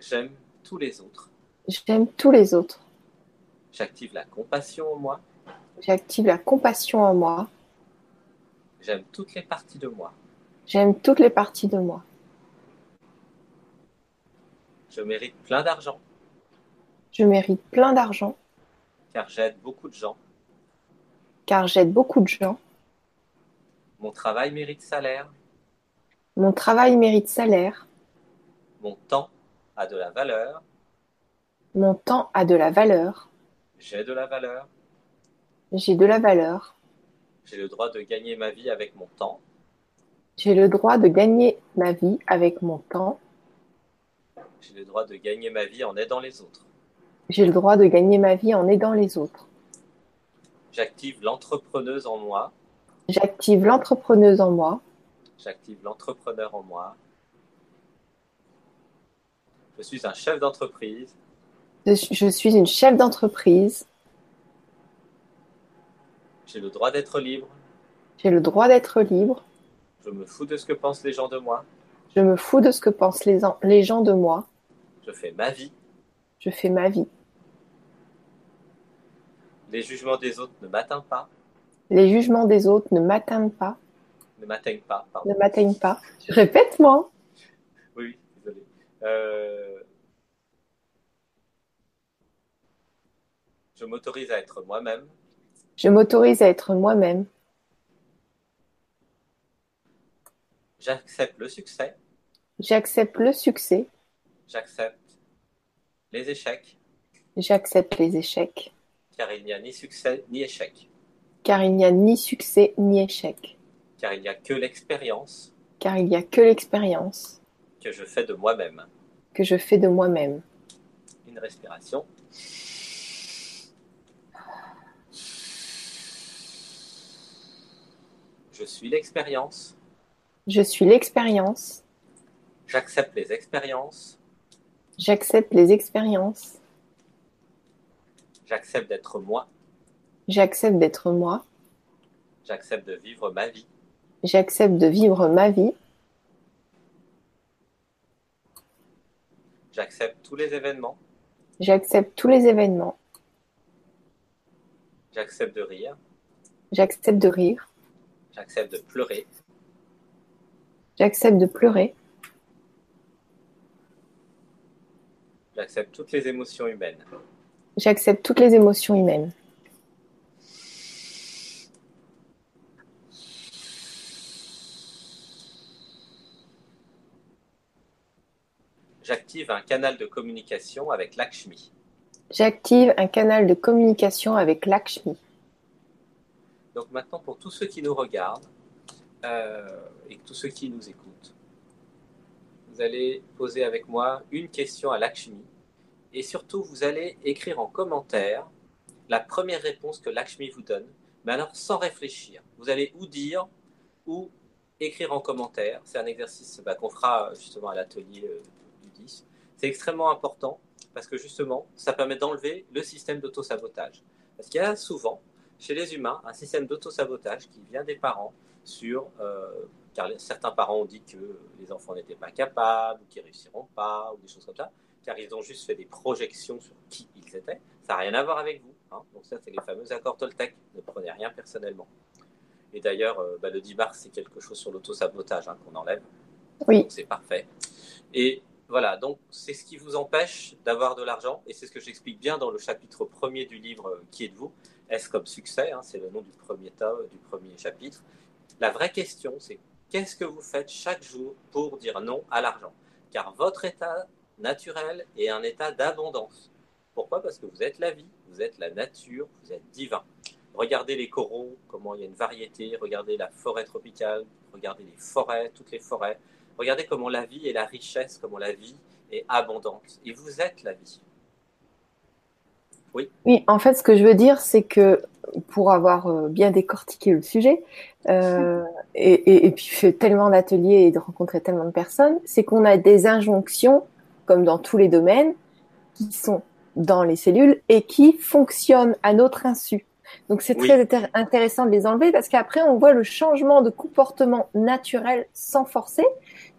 J'aime tous les autres. J'aime tous les autres. J'active la compassion en moi. J'active la compassion en moi. J'aime toutes les parties de moi. J'aime toutes les parties de moi. Je mérite plein d'argent, Je mérite plein d'argent, car j'aide beaucoup de gens. car j'aide beaucoup de gens. Mon travail mérite salaire. Mon travail mérite salaire. Mon temps a de la valeur. Mon temps a de la valeur. J'ai de la valeur. J'ai de la valeur. J'ai le droit de gagner ma vie avec mon temps. J'ai le droit de gagner ma vie avec mon temps. J'ai le droit de gagner ma vie en aidant les autres. J'ai le droit de gagner ma vie en aidant les autres. J'active l'entrepreneuse en moi. J'active l'entrepreneuse en moi. J'active l'entrepreneur en moi. Je suis un chef d'entreprise. Je suis une chef d'entreprise. J'ai le droit d'être libre. J'ai le droit d'être libre. Je me fous de ce que pensent les gens de moi. Je me fous de ce que pensent les, en- les gens de moi. Je fais ma vie. Je fais ma vie. Les jugements des autres ne m'atteignent pas. Les jugements des autres ne m'atteignent pas. Ne m'atteignent pas, pardon. Ne m'atteignent pas. Je répète, moi. Oui, oui, désolé. Euh, Je m'autorise à être moi-même. Je m'autorise à être moi-même. J'accepte le succès. J'accepte le succès. J'accepte les échecs, J'accepte les échecs. car il n'y a ni succès ni échec. Car il n'y a ni succès ni échec. Car il n'y a que l'expérience Car il n'y a que l'expérience que je fais de moi-même. que je fais de moi-même. Une respiration. Je suis l'expérience. Je suis l'expérience. J'accepte les expériences. J'accepte les expériences. J'accepte d'être moi. J'accepte d'être moi. J'accepte de vivre ma vie. J'accepte de vivre ma vie. J'accepte tous les événements. J'accepte tous les événements. J'accepte de rire. J'accepte de rire. J'accepte de pleurer. J'accepte de pleurer. J'accepte toutes les émotions humaines. J'accepte toutes les émotions humaines. J'active un canal de communication avec Lakshmi. J'active un canal de communication avec Lakshmi. Donc maintenant, pour tous ceux qui nous regardent euh, et tous ceux qui nous écoutent, vous allez poser avec moi une question à Lakshmi et surtout vous allez écrire en commentaire la première réponse que Lakshmi vous donne, mais alors sans réfléchir. Vous allez ou dire ou écrire en commentaire. C'est un exercice bah, qu'on fera justement à l'atelier euh, du 10. C'est extrêmement important parce que justement, ça permet d'enlever le système d'auto-sabotage. Parce qu'il y a souvent, chez les humains, un système d'auto-sabotage qui vient des parents sur, euh, car certains parents ont dit que les enfants n'étaient pas capables, ou qu'ils réussiront pas, ou des choses comme ça, car ils ont juste fait des projections sur qui ils étaient. Ça n'a rien à voir avec vous. Hein. Donc ça, c'est les fameux accords Toltec. Ne prenez rien personnellement. Et d'ailleurs, euh, bah, le 10 mars, c'est quelque chose sur l'auto-sabotage hein, qu'on enlève. Oui. C'est parfait. Et voilà, donc c'est ce qui vous empêche d'avoir de l'argent. Et c'est ce que j'explique bien dans le chapitre premier du livre euh, Qui êtes-vous? S comme succès, hein, c'est le nom du premier, tome, du premier chapitre. La vraie question, c'est qu'est-ce que vous faites chaque jour pour dire non à l'argent? Car votre état naturel est un état d'abondance. Pourquoi? Parce que vous êtes la vie, vous êtes la nature, vous êtes divin. Regardez les coraux, comment il y a une variété, regardez la forêt tropicale, regardez les forêts, toutes les forêts. Regardez comment la vie est la richesse, comment la vie est abondante. Et vous êtes la vie. Oui. Oui, en fait, ce que je veux dire, c'est que pour avoir euh, bien décortiqué le sujet, euh, *laughs* et, et, puis fait tellement d'ateliers et de rencontrer tellement de personnes, c'est qu'on a des injonctions, comme dans tous les domaines, qui sont dans les cellules et qui fonctionnent à notre insu. Donc c'est très intéressant de les enlever parce qu'après on voit le changement de comportement naturel sans forcer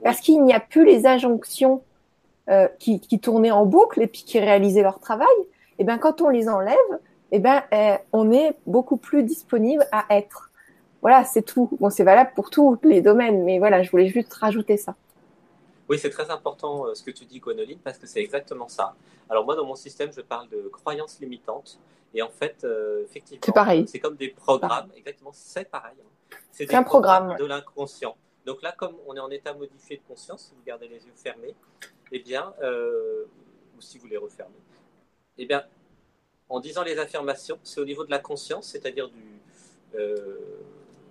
parce qu'il n'y a plus les injonctions euh, qui, qui, tournaient en boucle et puis qui réalisaient leur travail. Et ben quand on les enlève, et ben euh, on est beaucoup plus disponible à être. Voilà, c'est tout. Bon, c'est valable pour tous les domaines, mais voilà, je voulais juste rajouter ça. Oui, c'est très important euh, ce que tu dis, Gwenoline, parce que c'est exactement ça. Alors moi, dans mon système, je parle de croyances limitantes. Et en fait, euh, effectivement, c'est pareil. C'est comme des programmes. Exactement, c'est pareil. Hein. C'est un programme de l'inconscient. Donc là, comme on est en état modifié de conscience, si vous gardez les yeux fermés, eh bien, euh, ou si vous les refermez, eh bien, en disant les affirmations, c'est au niveau de la conscience, c'est-à-dire du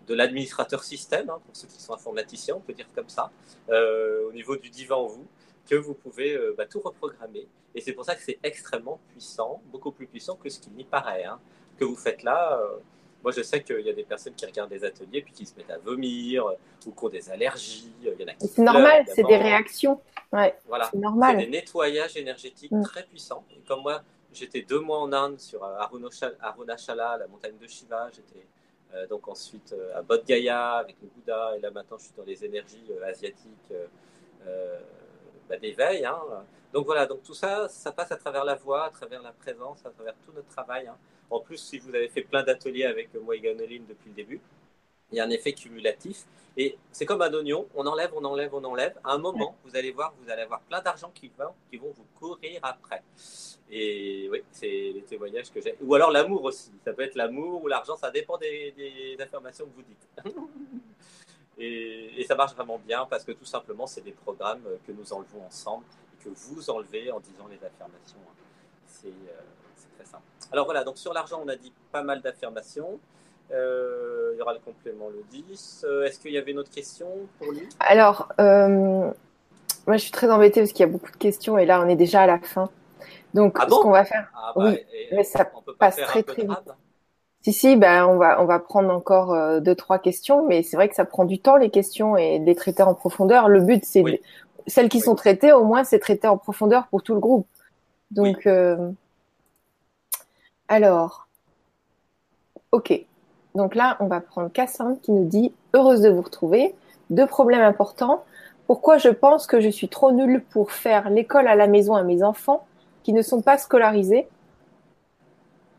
de l'administrateur système, hein, pour ceux qui sont informaticiens, on peut dire comme ça, euh, au niveau du divan en vous, que vous pouvez euh, bah, tout reprogrammer. Et c'est pour ça que c'est extrêmement puissant, beaucoup plus puissant que ce qu'il n'y paraît. Hein, que vous faites là, euh, moi je sais qu'il y a des personnes qui regardent des ateliers puis qui se mettent à vomir ou qui ont des allergies. C'est normal, c'est des réactions. Ouais, voilà, c'est normal. C'est des nettoyages énergétiques mm. très puissants. Et comme moi, j'étais deux mois en Inde sur Arunachala, la montagne de Shiva, j'étais euh, donc ensuite euh, à Bodh Gaya avec le Bouddha, et là maintenant je suis dans les énergies euh, asiatiques bah, d'éveil. Hein. Donc voilà, donc tout ça, ça passe à travers la voix, à travers la présence, à travers tout notre travail. Hein. En plus, si vous avez fait plein d'ateliers avec moi et Ganoline depuis le début, il y a un effet cumulatif. Et c'est comme un oignon, on enlève, on enlève, on enlève. À un moment, vous allez voir, vous allez avoir plein d'argent qui, qui vont vous courir après. Et oui, c'est les témoignages que j'ai. Ou alors l'amour aussi. Ça peut être l'amour ou l'argent, ça dépend des, des, affirmations que vous dites. *laughs* et, ça marche vraiment bien parce que tout simplement, c'est des programmes que nous enlevons ensemble et que vous enlevez en disant les affirmations. Euh, c'est très simple. Alors voilà, donc sur l'argent, on a dit pas mal d'affirmations. Euh, il y aura le complément le 10. Euh, est-ce qu'il y avait une autre question pour lui? Alors, moi je suis très embêtée parce qu'il y a beaucoup de questions et là on est déjà à la fin. Donc, ah ce qu'on va faire, ah bah, oui, mais ça passe très très vite. Si si, ben on va on va prendre encore euh, deux trois questions, mais c'est vrai que ça prend du temps les questions et de les traiter en profondeur. Le but c'est celles qui sont traitées, au moins c'est traité en profondeur pour tout le groupe. Donc euh, alors, ok. Donc là, on va prendre Cassandre qui nous dit heureuse de vous retrouver. Deux problèmes importants. Pourquoi je pense que je suis trop nulle pour faire l'école à la maison à mes enfants qui ne sont pas scolarisés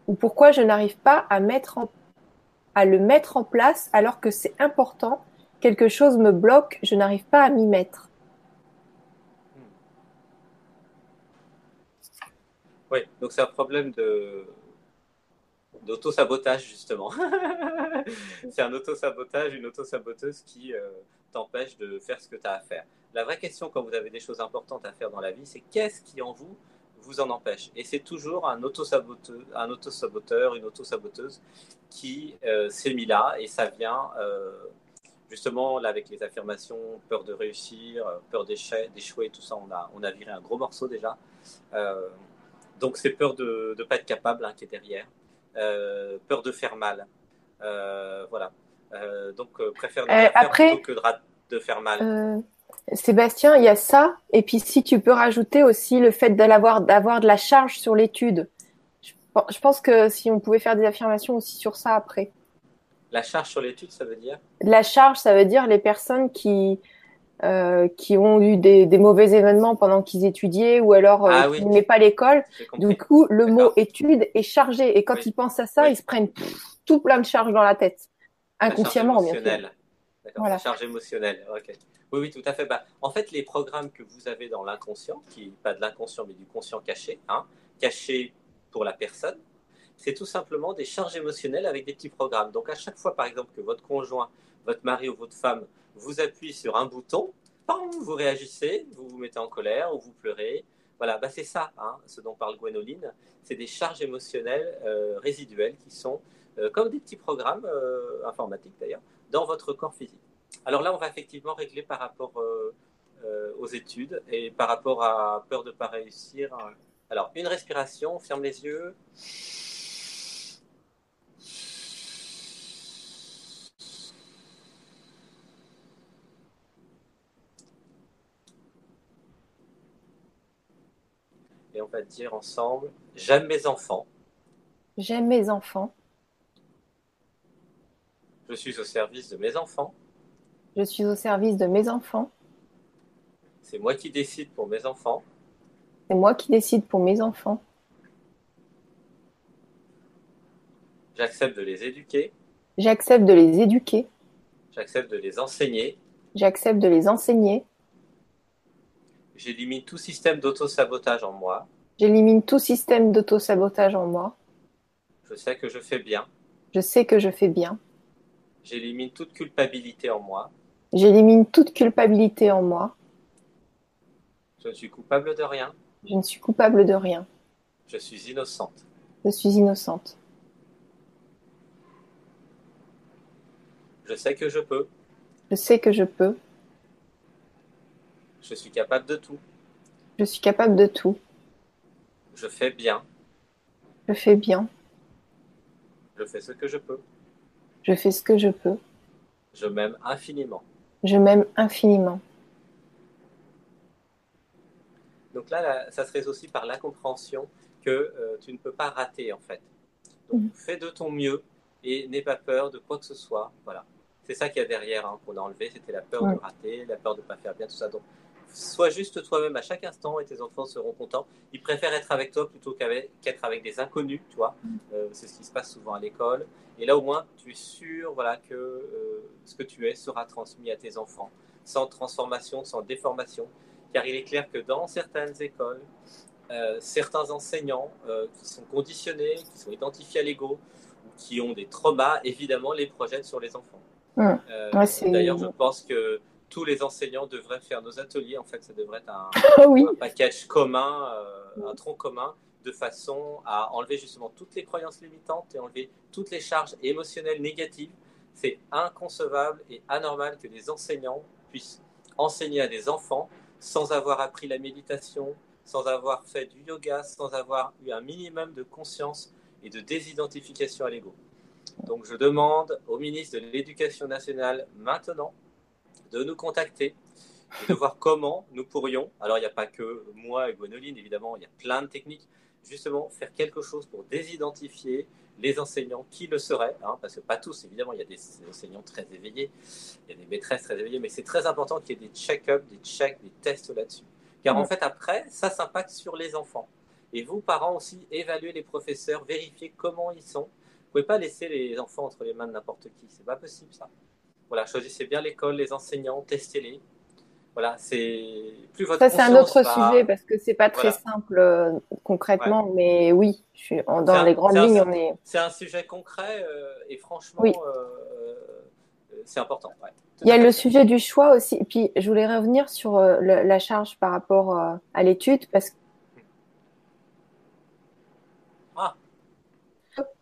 ou pourquoi je n'arrive pas à, à le mettre en place alors que c'est important, quelque chose me bloque, je n'arrive pas à m'y mettre? Oui, donc c'est un problème de d'auto-sabotage justement. *laughs* c'est un auto-sabotage, une auto-saboteuse qui euh, t'empêche de faire ce que tu as à faire. La vraie question quand vous avez des choses importantes à faire dans la vie, c'est qu'est-ce qui en vous vous en empêche? Et c'est toujours un auto-saboteur, un auto-saboteur une auto-saboteuse qui euh, s'est mis là et ça vient euh, justement là avec les affirmations, peur de réussir, peur d'échouer, tout ça, on a, on a viré un gros morceau déjà. Donc c'est peur de ne pas être capable hein, qui est derrière. Peur de faire mal. voilà. donc, préfère ne pas faire plutôt que de, faire mal. Sébastien, il y a ça. Et puis, si tu peux rajouter aussi le fait d'avoir d'avoir de la charge sur l'étude. Je, pense que si on pouvait faire des affirmations aussi sur ça après. La charge sur l'étude, ça veut dire? La charge, ça veut dire les personnes qui euh, qui ont eu des, des, mauvais événements pendant qu'ils étudiaient ou alors euh, ah qui n'aimaient pas l'école. Du coup, le mot étude est chargé et quand ils pensent à ça, ils se prennent tout plein de charges dans la tête, inconsciemment bien sûr. Voilà. charge émotionnelle. Oui, oui, tout à fait. Bah, en fait, les programmes que vous avez dans l'inconscient, qui pas de l'inconscient mais du conscient caché, hein, caché pour la personne, c'est tout simplement des charges émotionnelles avec des petits programmes. Donc à chaque fois, par exemple, que votre conjoint, votre mari ou votre femme vous appuie sur un bouton, vous réagissez, vous vous mettez en colère ou vous pleurez. Voilà, bah c'est ça, hein, ce dont parle Gwénoline. C'est des charges émotionnelles euh, résiduelles qui sont euh, comme des petits programmes euh, informatiques d'ailleurs dans votre corps physique. Alors là, on va effectivement régler par rapport aux études et par rapport à peur de ne pas réussir. Alors, une respiration, on ferme les yeux. Va dire ensemble, j'aime mes enfants. J'aime mes enfants. Je suis au service de mes enfants. Je suis au service de mes enfants. C'est moi qui décide pour mes enfants. C'est moi qui décide pour mes enfants. J'accepte de les éduquer. J'accepte de les éduquer. J'accepte de les enseigner. J'accepte de les enseigner. J'élimine tout système d'auto-sabotage en moi. J'élimine tout système d'auto-sabotage en moi. Je sais que je fais bien. Je sais que je fais bien. J'élimine toute culpabilité en moi. J'élimine toute culpabilité en moi. Je ne suis coupable de rien. Je ne suis coupable de rien. Je suis innocente. Je suis innocente. Je sais que je peux. Je sais que je peux. Je suis capable de tout. Je suis capable de tout. Je fais bien. Je fais bien. Je fais ce que je peux. Je fais ce que je peux. Je m'aime infiniment. Je m'aime infiniment. Donc là, ça se résout aussi par la compréhension que euh, tu ne peux pas rater en fait. Donc mm. fais de ton mieux et n'aie pas peur de quoi que ce soit. Voilà. C'est ça qu'il y a derrière hein, qu'on a enlevé, c'était la peur de rater, la peur de ne pas faire bien, tout ça. Donc sois juste toi-même à chaque instant et tes enfants seront contents. Ils préfèrent être avec toi plutôt qu'être avec des inconnus, tu vois. Mm. Euh, c'est ce qui se passe souvent à l'école. Et là, au moins, tu es sûr voilà, que euh, ce que tu es sera transmis à tes enfants, sans transformation, sans déformation. Car il est clair que dans certaines écoles, euh, certains enseignants qui sont conditionnés, qui sont identifiés à l'ego, qui ont des traumas, évidemment, les projettent sur les enfants. Mm. D'ailleurs, je pense que tous les enseignants devraient faire nos ateliers. En fait, ça devrait être un, *laughs* ah package commun, euh, un tronc commun, de façon à enlever justement toutes les croyances limitantes et enlever toutes les charges émotionnelles négatives. C'est inconcevable et anormal que des enseignants puissent enseigner à des enfants sans avoir appris la méditation, sans avoir fait du yoga, sans avoir eu un minimum de conscience et de désidentification à l'ego. Donc je demande au ministre de l'Éducation nationale maintenant de nous contacter et de voir comment nous pourrions, alors il n'y a pas que moi et Gwenoline, évidemment, il y a plein de techniques, justement faire quelque chose pour désidentifier les enseignants qui le seraient, hein, parce que pas tous, évidemment, il y a des enseignants très éveillés, il y a des maîtresses très éveillées, mais c'est très important qu'il y ait des check-ups, des checks, des tests là-dessus. Car en fait, après, ça s'impacte sur les enfants. Et vous, parents aussi, évaluez les professeurs, vérifiez comment ils sont. Vous ne pouvez pas laisser les enfants entre les mains de n'importe qui, c'est pas possible ça. Voilà, choisissez bien l'école, les enseignants, testez-les. Voilà, c'est plus votre. Ça, c'est un autre sujet parce que c'est pas très simple euh, concrètement, mais oui, je suis dans les grandes lignes, on est. C'est un sujet concret euh, et franchement, euh, c'est important. Il y a le sujet du choix aussi. Et puis, je voulais revenir sur la charge par rapport à l'étude parce que ah.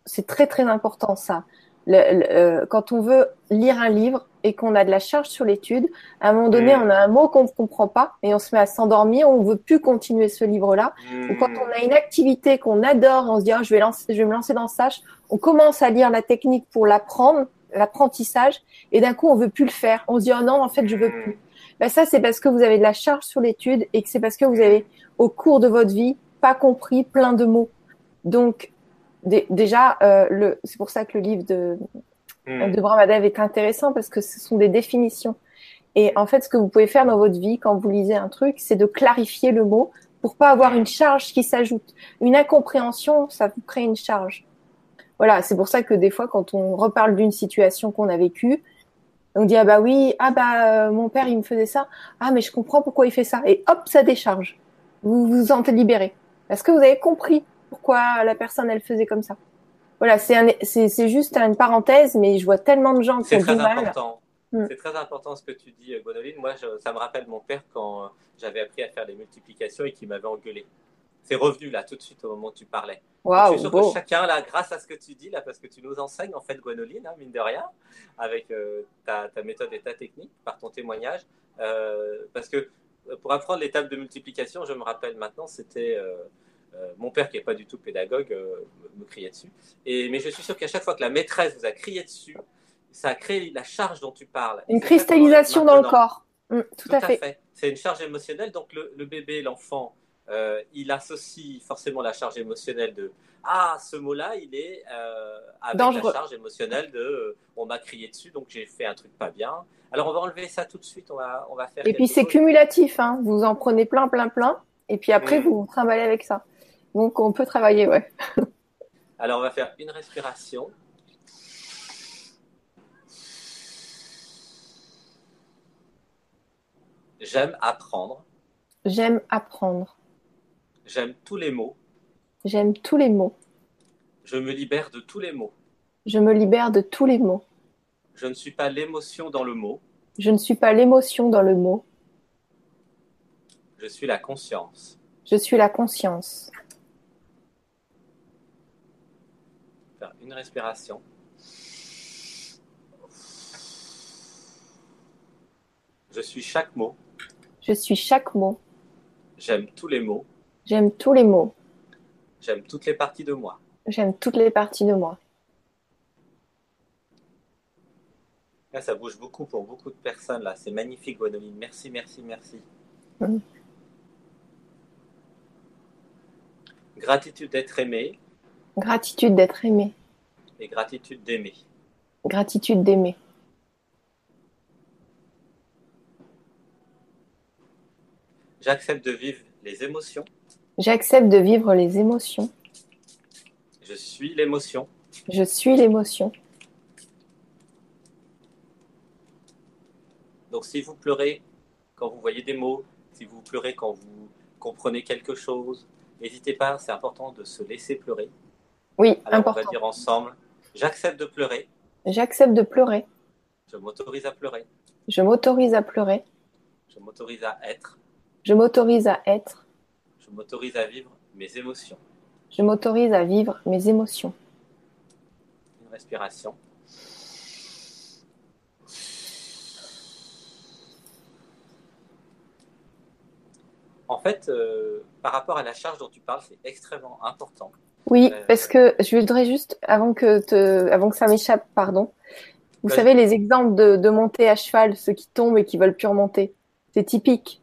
c'est très très important ça. Euh, quand on veut lire un livre, et qu'on a de la charge sur l'étude, à un moment donné, mm. on a un mot qu'on ne comprend pas et on se met à s'endormir, on ne veut plus continuer ce livre-là. Ou quand on a une activité qu'on adore, on se dit, oh, je, vais lancer, je vais me lancer dans ça, on commence à lire la technique pour l'apprendre, l'apprentissage, et d'un coup, on veut plus le faire. On se dit, oh non, en fait, je veux plus. Ben, ça, c'est parce que vous avez de la charge sur l'étude et que c'est parce que vous avez, au cours de votre vie, pas compris plein de mots. Donc, déjà, euh, c'est pour ça que le livre de, mm. de Brahmadev est intéressant parce que ce sont des définitions. Et en fait, ce que vous pouvez faire dans votre vie quand vous lisez un truc, c'est de clarifier le mot pour pas avoir une charge qui s'ajoute. Une incompréhension, ça vous crée une charge. Voilà, c'est pour ça que des fois, quand on reparle d'une situation qu'on a vécue, on dit ah bah oui, ah bah euh, mon père il me faisait ça, ah mais je comprends pourquoi il fait ça, et hop ça décharge. Vous vous en libérez. Est-ce que vous avez compris pourquoi la personne elle faisait comme ça Voilà, c'est juste une parenthèse, mais je vois tellement de gens qui ont du mal. Important. Hmm. C'est très important ce que tu dis, Gwenoline. Moi, ça me rappelle mon père quand euh, j'avais appris à faire les multiplications et qu'il m'avait engueulé. C'est revenu là tout de suite au moment où tu parlais. Wow, je suis sûr que chacun là, grâce à ce que tu dis là, parce que tu nous enseignes en fait, Gwenoline, hein, mine de rien, avec euh, ta, méthode et ta technique, par ton témoignage, euh, parce que pour apprendre les tables de multiplication, je me rappelle maintenant, c'était euh, mon père, qui n'est pas du tout pédagogue, euh, me criait dessus. Et, mais je suis sûr qu'à chaque fois que la maîtresse vous a crié dessus, ça a créé la charge dont tu parles. Une cristallisation dans le corps. Mm, tout, à fait. C'est une charge émotionnelle. Donc le, bébé, l'enfant, euh, il associe forcément la charge émotionnelle de ah ce mot-là, il est avec la charge émotionnelle de on m'a crié dessus, donc j'ai fait un truc pas bien. Alors on va enlever ça tout de suite. On va on va faire. Et puis c'est cumulatif. Hein. Vous en prenez plein, plein, plein. Et puis après, mm. vous vous trimballez avec ça. Donc on peut travailler, ouais. *laughs* Alors on va faire une respiration. J'aime apprendre. J'aime apprendre. J'aime tous les mots. J'aime tous les mots. Je me libère de tous les mots. Je me libère de tous les mots. Je ne suis pas l'émotion dans le mot. Je ne suis pas l'émotion dans le mot. Je suis la conscience. Je suis la conscience. Une respiration. Je suis chaque mot. Je suis chaque mot. J'aime tous les mots. J'aime tous les mots. J'aime toutes les parties de moi. J'aime toutes les parties de moi. Là, ça bouge beaucoup pour beaucoup de personnes. Là, c'est magnifique, Gwenoline. Merci, merci, merci. Gratitude d'être aimé. Gratitude d'être aimé et gratitude d'aimer. Gratitude d'aimer. J'accepte de vivre les émotions. J'accepte de vivre les émotions. Je suis l'émotion. Je suis l'émotion. Donc si vous pleurez quand vous voyez des mots, si vous pleurez quand vous comprenez quelque chose, n'hésitez pas, c'est important de se laisser pleurer. Oui, important. On va dire ensemble, J'accepte de pleurer. J'accepte de pleurer. Je m'autorise à pleurer. Je m'autorise à pleurer. Je m'autorise à être. Je m'autorise à être. Je m'autorise à vivre mes émotions. Je m'autorise à vivre mes émotions. Une respiration. En fait, euh, par rapport à la charge dont tu parles, c'est extrêmement important. Oui, euh, parce que je voudrais juste, avant que, te, avant que ça m'échappe, pardon. Vous savez, les exemples de, de montée à cheval, ceux qui tombent et qui veulent plus remonter, c'est typique.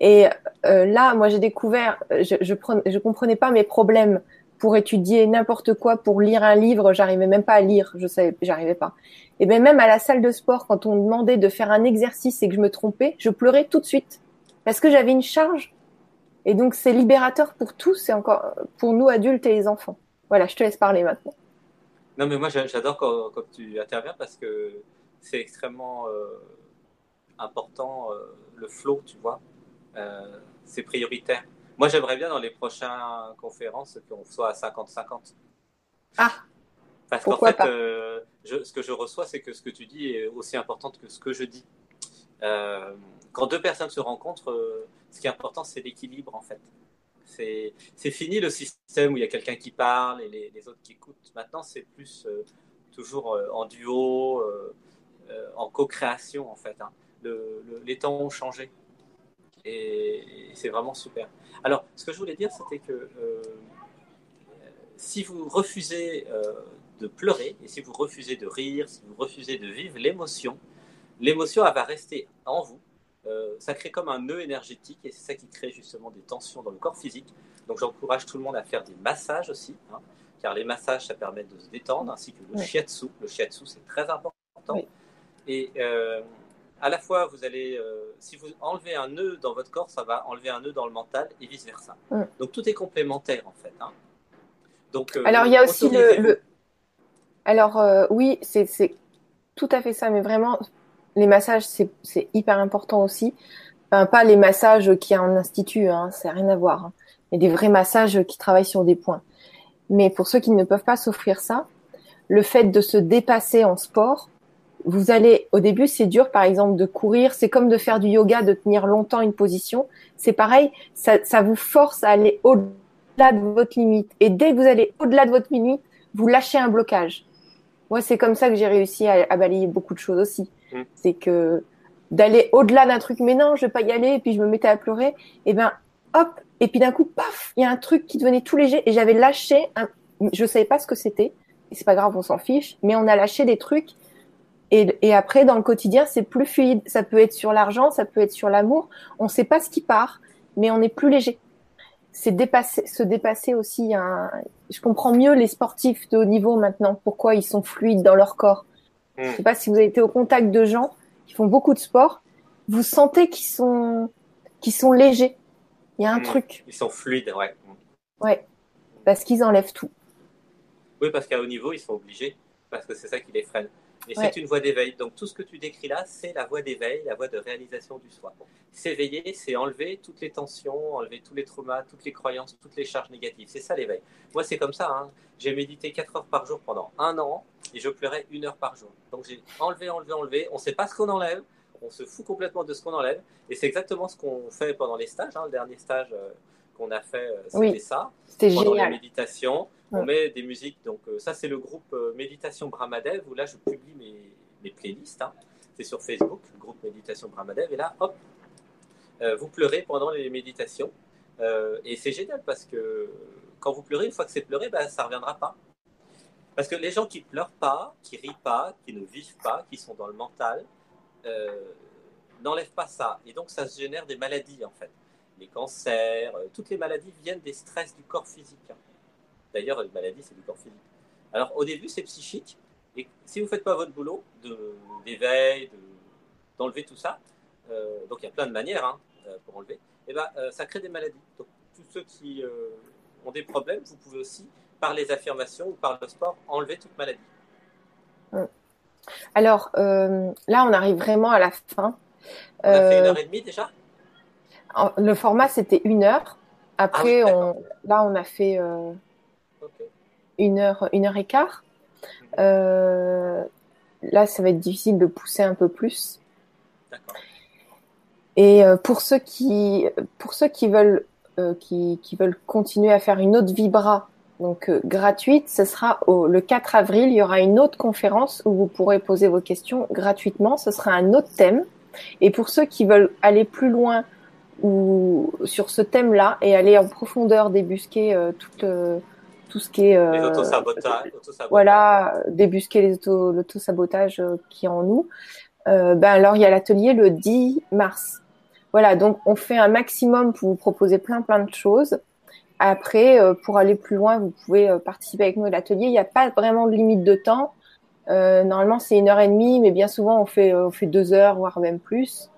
Et euh, là, moi, j'ai découvert, je, je, je comprenais pas mes problèmes pour étudier n'importe quoi, pour lire un livre, j'arrivais même pas à lire, je savais, j'arrivais pas. Et bien même à la salle de sport, quand on me demandait de faire un exercice et que je me trompais, je pleurais tout de suite parce que j'avais une charge et donc, c'est libérateur pour tous, c'est encore pour nous adultes et les enfants. Voilà, je te laisse parler maintenant. Non, mais moi, j'adore quand, tu interviens parce que c'est extrêmement euh, important, euh, le flow, tu vois. Euh, c'est prioritaire. Moi, j'aimerais bien dans les prochaines conférences qu'on soit à 50-50. Ah Parce qu'en fait, ce que je reçois, c'est que ce que tu dis est aussi important que ce que je dis. quand deux personnes se rencontrent, ce qui est important, c'est l'équilibre, en fait. C'est fini le système où il y a quelqu'un qui parle et les, autres qui écoutent. Maintenant, c'est plus euh, toujours euh, en duo. Euh, en co-création en fait. Hein. les temps ont changé et, c'est vraiment super. Alors, ce que je voulais dire, c'était que si vous refusez de pleurer et si vous refusez de rire, si vous refusez de vivre l'émotion, l'émotion elle va rester en vous. Ça crée comme un nœud énergétique et c'est ça qui crée justement des tensions dans le corps physique. Donc j'encourage tout le monde à faire des massages aussi, hein, car les massages, ça permet de se détendre, ainsi que le shiatsu. Le shiatsu, c'est très important. Et euh, à la fois, vous allez, euh, si vous enlevez un nœud dans votre corps, ça va enlever un nœud dans le mental et vice-versa. Donc tout est complémentaire en fait. Hein. Donc, euh, Alors il y a aussi le, Alors oui, c'est tout à fait ça, mais vraiment, les massages, c'est hyper important aussi. Pas les massages a en institut, hein, c'est rien à voir. Hein et des vrais massages qui travaillent sur des points. Mais pour ceux qui ne peuvent pas s'offrir ça, le fait de se dépasser en sport, vous allez, au début, c'est dur, par exemple, de courir. C'est comme de faire du yoga, de tenir longtemps une position. C'est pareil, ça, ça vous force à aller au-delà de votre limite. Et dès que vous allez au-delà de votre limite, vous lâchez un blocage. Moi, c'est comme ça que j'ai réussi à, à, balayer beaucoup de choses aussi. Mmh. C'est que d'aller au-delà d'un truc, mais non, je vais pas y aller, et puis je me mettais à pleurer. Et eh ben, hop, et puis d'un coup, paf, il y a un truc qui devenait tout léger et j'avais lâché un, je savais pas ce que c'était. Et c'est pas grave, on s'en fiche, mais on a lâché des trucs. Et, et après, dans le quotidien, c'est plus fluide. Ça peut être sur l'argent, ça peut être sur l'amour. On sait pas ce qui part, mais on est plus léger. C'est dépasser, se dépasser aussi. Un... Je comprends mieux les sportifs de haut niveau maintenant, pourquoi ils sont fluides dans leur corps. Je hmm. sais pas si vous avez été au contact de gens qui font beaucoup de sport, vous sentez qu'ils sont, qu'ils sont légers il y a un hmm. truc. Ils sont fluides, ouais. Ouais, parce qu'ils enlèvent tout. Oui, parce qu'à haut niveau, ils sont obligés, parce que c'est ça qui les freine. Et c'est une voie d'éveil. Donc tout ce que tu décris là, c'est la voie d'éveil, la voie de réalisation du soi. S'éveiller, c'est enlever toutes les tensions, enlever tous les traumas, toutes les croyances, toutes les charges négatives. C'est ça l'éveil. Moi, c'est comme ça. Hein. J'ai médité 4 heures par jour pendant un an et je pleurais une heure par jour. Donc j'ai enlevé, enlevé, enlevé. On ne sait pas ce qu'on enlève on se fout complètement de ce qu'on enlève. Et c'est exactement ce qu'on fait pendant les stages. Hein. Le dernier stage euh, qu'on a fait, euh, c'était ça. C'était pendant génial. la méditation, on met des musiques. Donc euh, ça, c'est le groupe Méditation Brahmadev où là, je publie mes, playlists. Hein. C'est sur Facebook, le groupe Méditation Brahmadev. Et là, hop, vous pleurez pendant les méditations. et c'est génial parce que quand vous pleurez, une fois que c'est pleuré, ben, ça ne reviendra pas. Parce que les gens qui pleurent pas, qui rient pas, qui ne vivent pas, qui sont dans le mental, euh, n'enlève pas ça. Et donc, ça se génère des maladies, en fait. Les cancers, euh, toutes les maladies viennent des stress du corps physique. Hein. D'ailleurs, une maladie, c'est du corps physique. Alors, au début, c'est psychique. Et si vous ne faites pas votre boulot d'éveil, d'enlever tout ça, euh, donc il y a plein de manières hein, pour enlever, et eh ben, ça crée des maladies. Donc, tous ceux qui ont des problèmes, vous pouvez aussi, par les affirmations ou par le sport, enlever toute maladie. Alors euh, là, on arrive vraiment à la fin. On a fait une heure et demie déjà? Le format, c'était une heure. Après, ah on, là, on a fait euh, une, heure, une heure et quart. Euh, là, ça va être difficile de pousser un peu plus. Et pour ceux qui, pour ceux qui veulent, qui, qui, veulent continuer à faire une autre vibra donc euh, gratuite. Ce sera au, le 4 avril. Il y aura une autre conférence où vous pourrez poser vos questions gratuitement. Ce sera un autre thème. Et pour ceux qui veulent aller plus loin ou sur ce thème-là et aller en profondeur débusquer euh, tout, euh, tout ce qui est les autosabotages, voilà débusquer les auto l'autosabotage qui est en nous. ben alors il y a l'atelier le 10 mars. Voilà, donc on fait un maximum pour vous proposer plein plein de choses. Après, euh, pour aller plus loin, vous pouvez euh, participer avec nous à l'atelier. Il n'y a pas vraiment de limite de temps. Euh, normalement, c'est une heure et demie, mais bien souvent, on fait, on fait deux heures, voire même plus.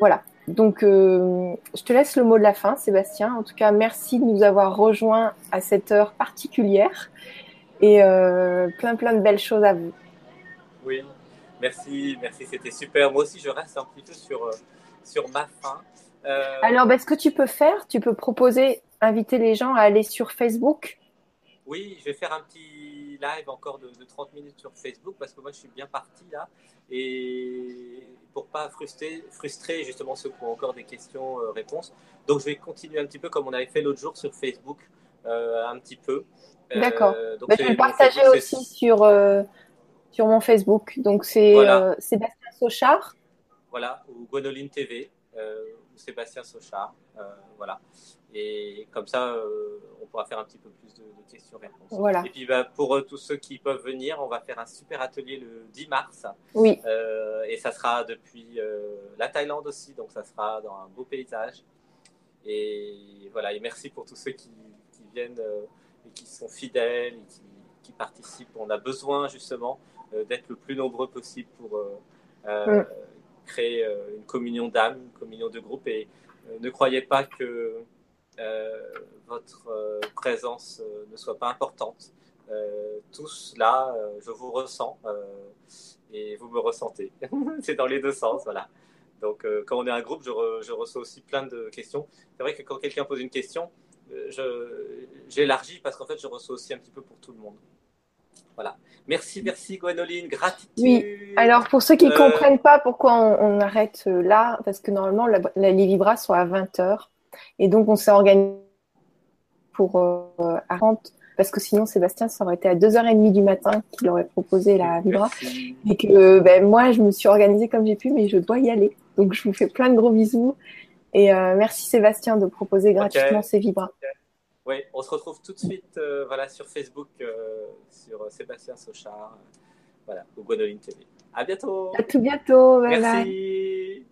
Voilà. Donc, je te laisse le mot de la fin, Sébastien. En tout cas, merci de nous avoir rejoints à cette heure particulière et plein, plein de belles choses à vous. Oui, merci, merci, c'était super. Moi aussi, je reste un petit peu sur, sur ma fin. Alors, ben, ce que tu peux faire, tu peux proposer inviter les gens à aller sur Facebook Oui, je vais faire un petit live encore de, 30 minutes sur Facebook parce que moi je suis bien parti là. Et pour pas frustrer, frustrer justement ceux qui ont encore des questions-réponses. Euh, Donc je vais continuer un petit peu comme on avait fait l'autre jour sur Facebook, euh, un petit peu. Euh, D'accord. Euh, je vais partager aussi sur, sur mon Facebook. Donc c'est Sébastien Sochard. Voilà, ou Gwenoline TV, ou Sébastien Sochard. voilà. Et comme ça, on pourra faire un petit peu plus de, questions-réponses. Voilà. Et puis bah, pour tous ceux qui peuvent venir, on va faire un super atelier le 10 mars. Oui. et ça sera depuis la Thaïlande aussi, donc ça sera dans un beau paysage. Et voilà, et merci pour tous ceux qui, viennent euh, et qui sont fidèles et qui, participent. On a besoin justement euh, d'être le plus nombreux possible pour euh, créer une communion d'âme, une communion de groupe. Et ne croyez pas que votre présence ne soit pas importante. tous là, je vous ressens et vous me ressentez. *laughs* C'est dans les deux sens, voilà. Donc, euh, quand on est un groupe, je, reçois aussi plein de questions. C'est vrai que quand quelqu'un pose une question, euh, j'élargis parce qu'en fait, je reçois aussi un petit peu pour tout le monde. Voilà. Merci, merci Gwenoline, gratitude. Oui, alors pour ceux qui ne euh, comprennent pas pourquoi on, arrête là, parce que normalement, la, les Vibras sont à 20h. Et donc, on s'est organisé pour euh, 40 parce que sinon Sébastien ça aurait été à 2h30 du matin qu'il aurait proposé la vibra et que ben, moi je me suis organisée comme j'ai pu mais je dois y aller donc je vous fais plein de gros bisous et euh, merci Sébastien de proposer gratuitement ces vibras. Oui, on se retrouve tout de suite euh, voilà, sur Facebook, euh, sur Sébastien Sochard, voilà, ou Gwenoline TV. À bientôt. À tout bientôt. merci.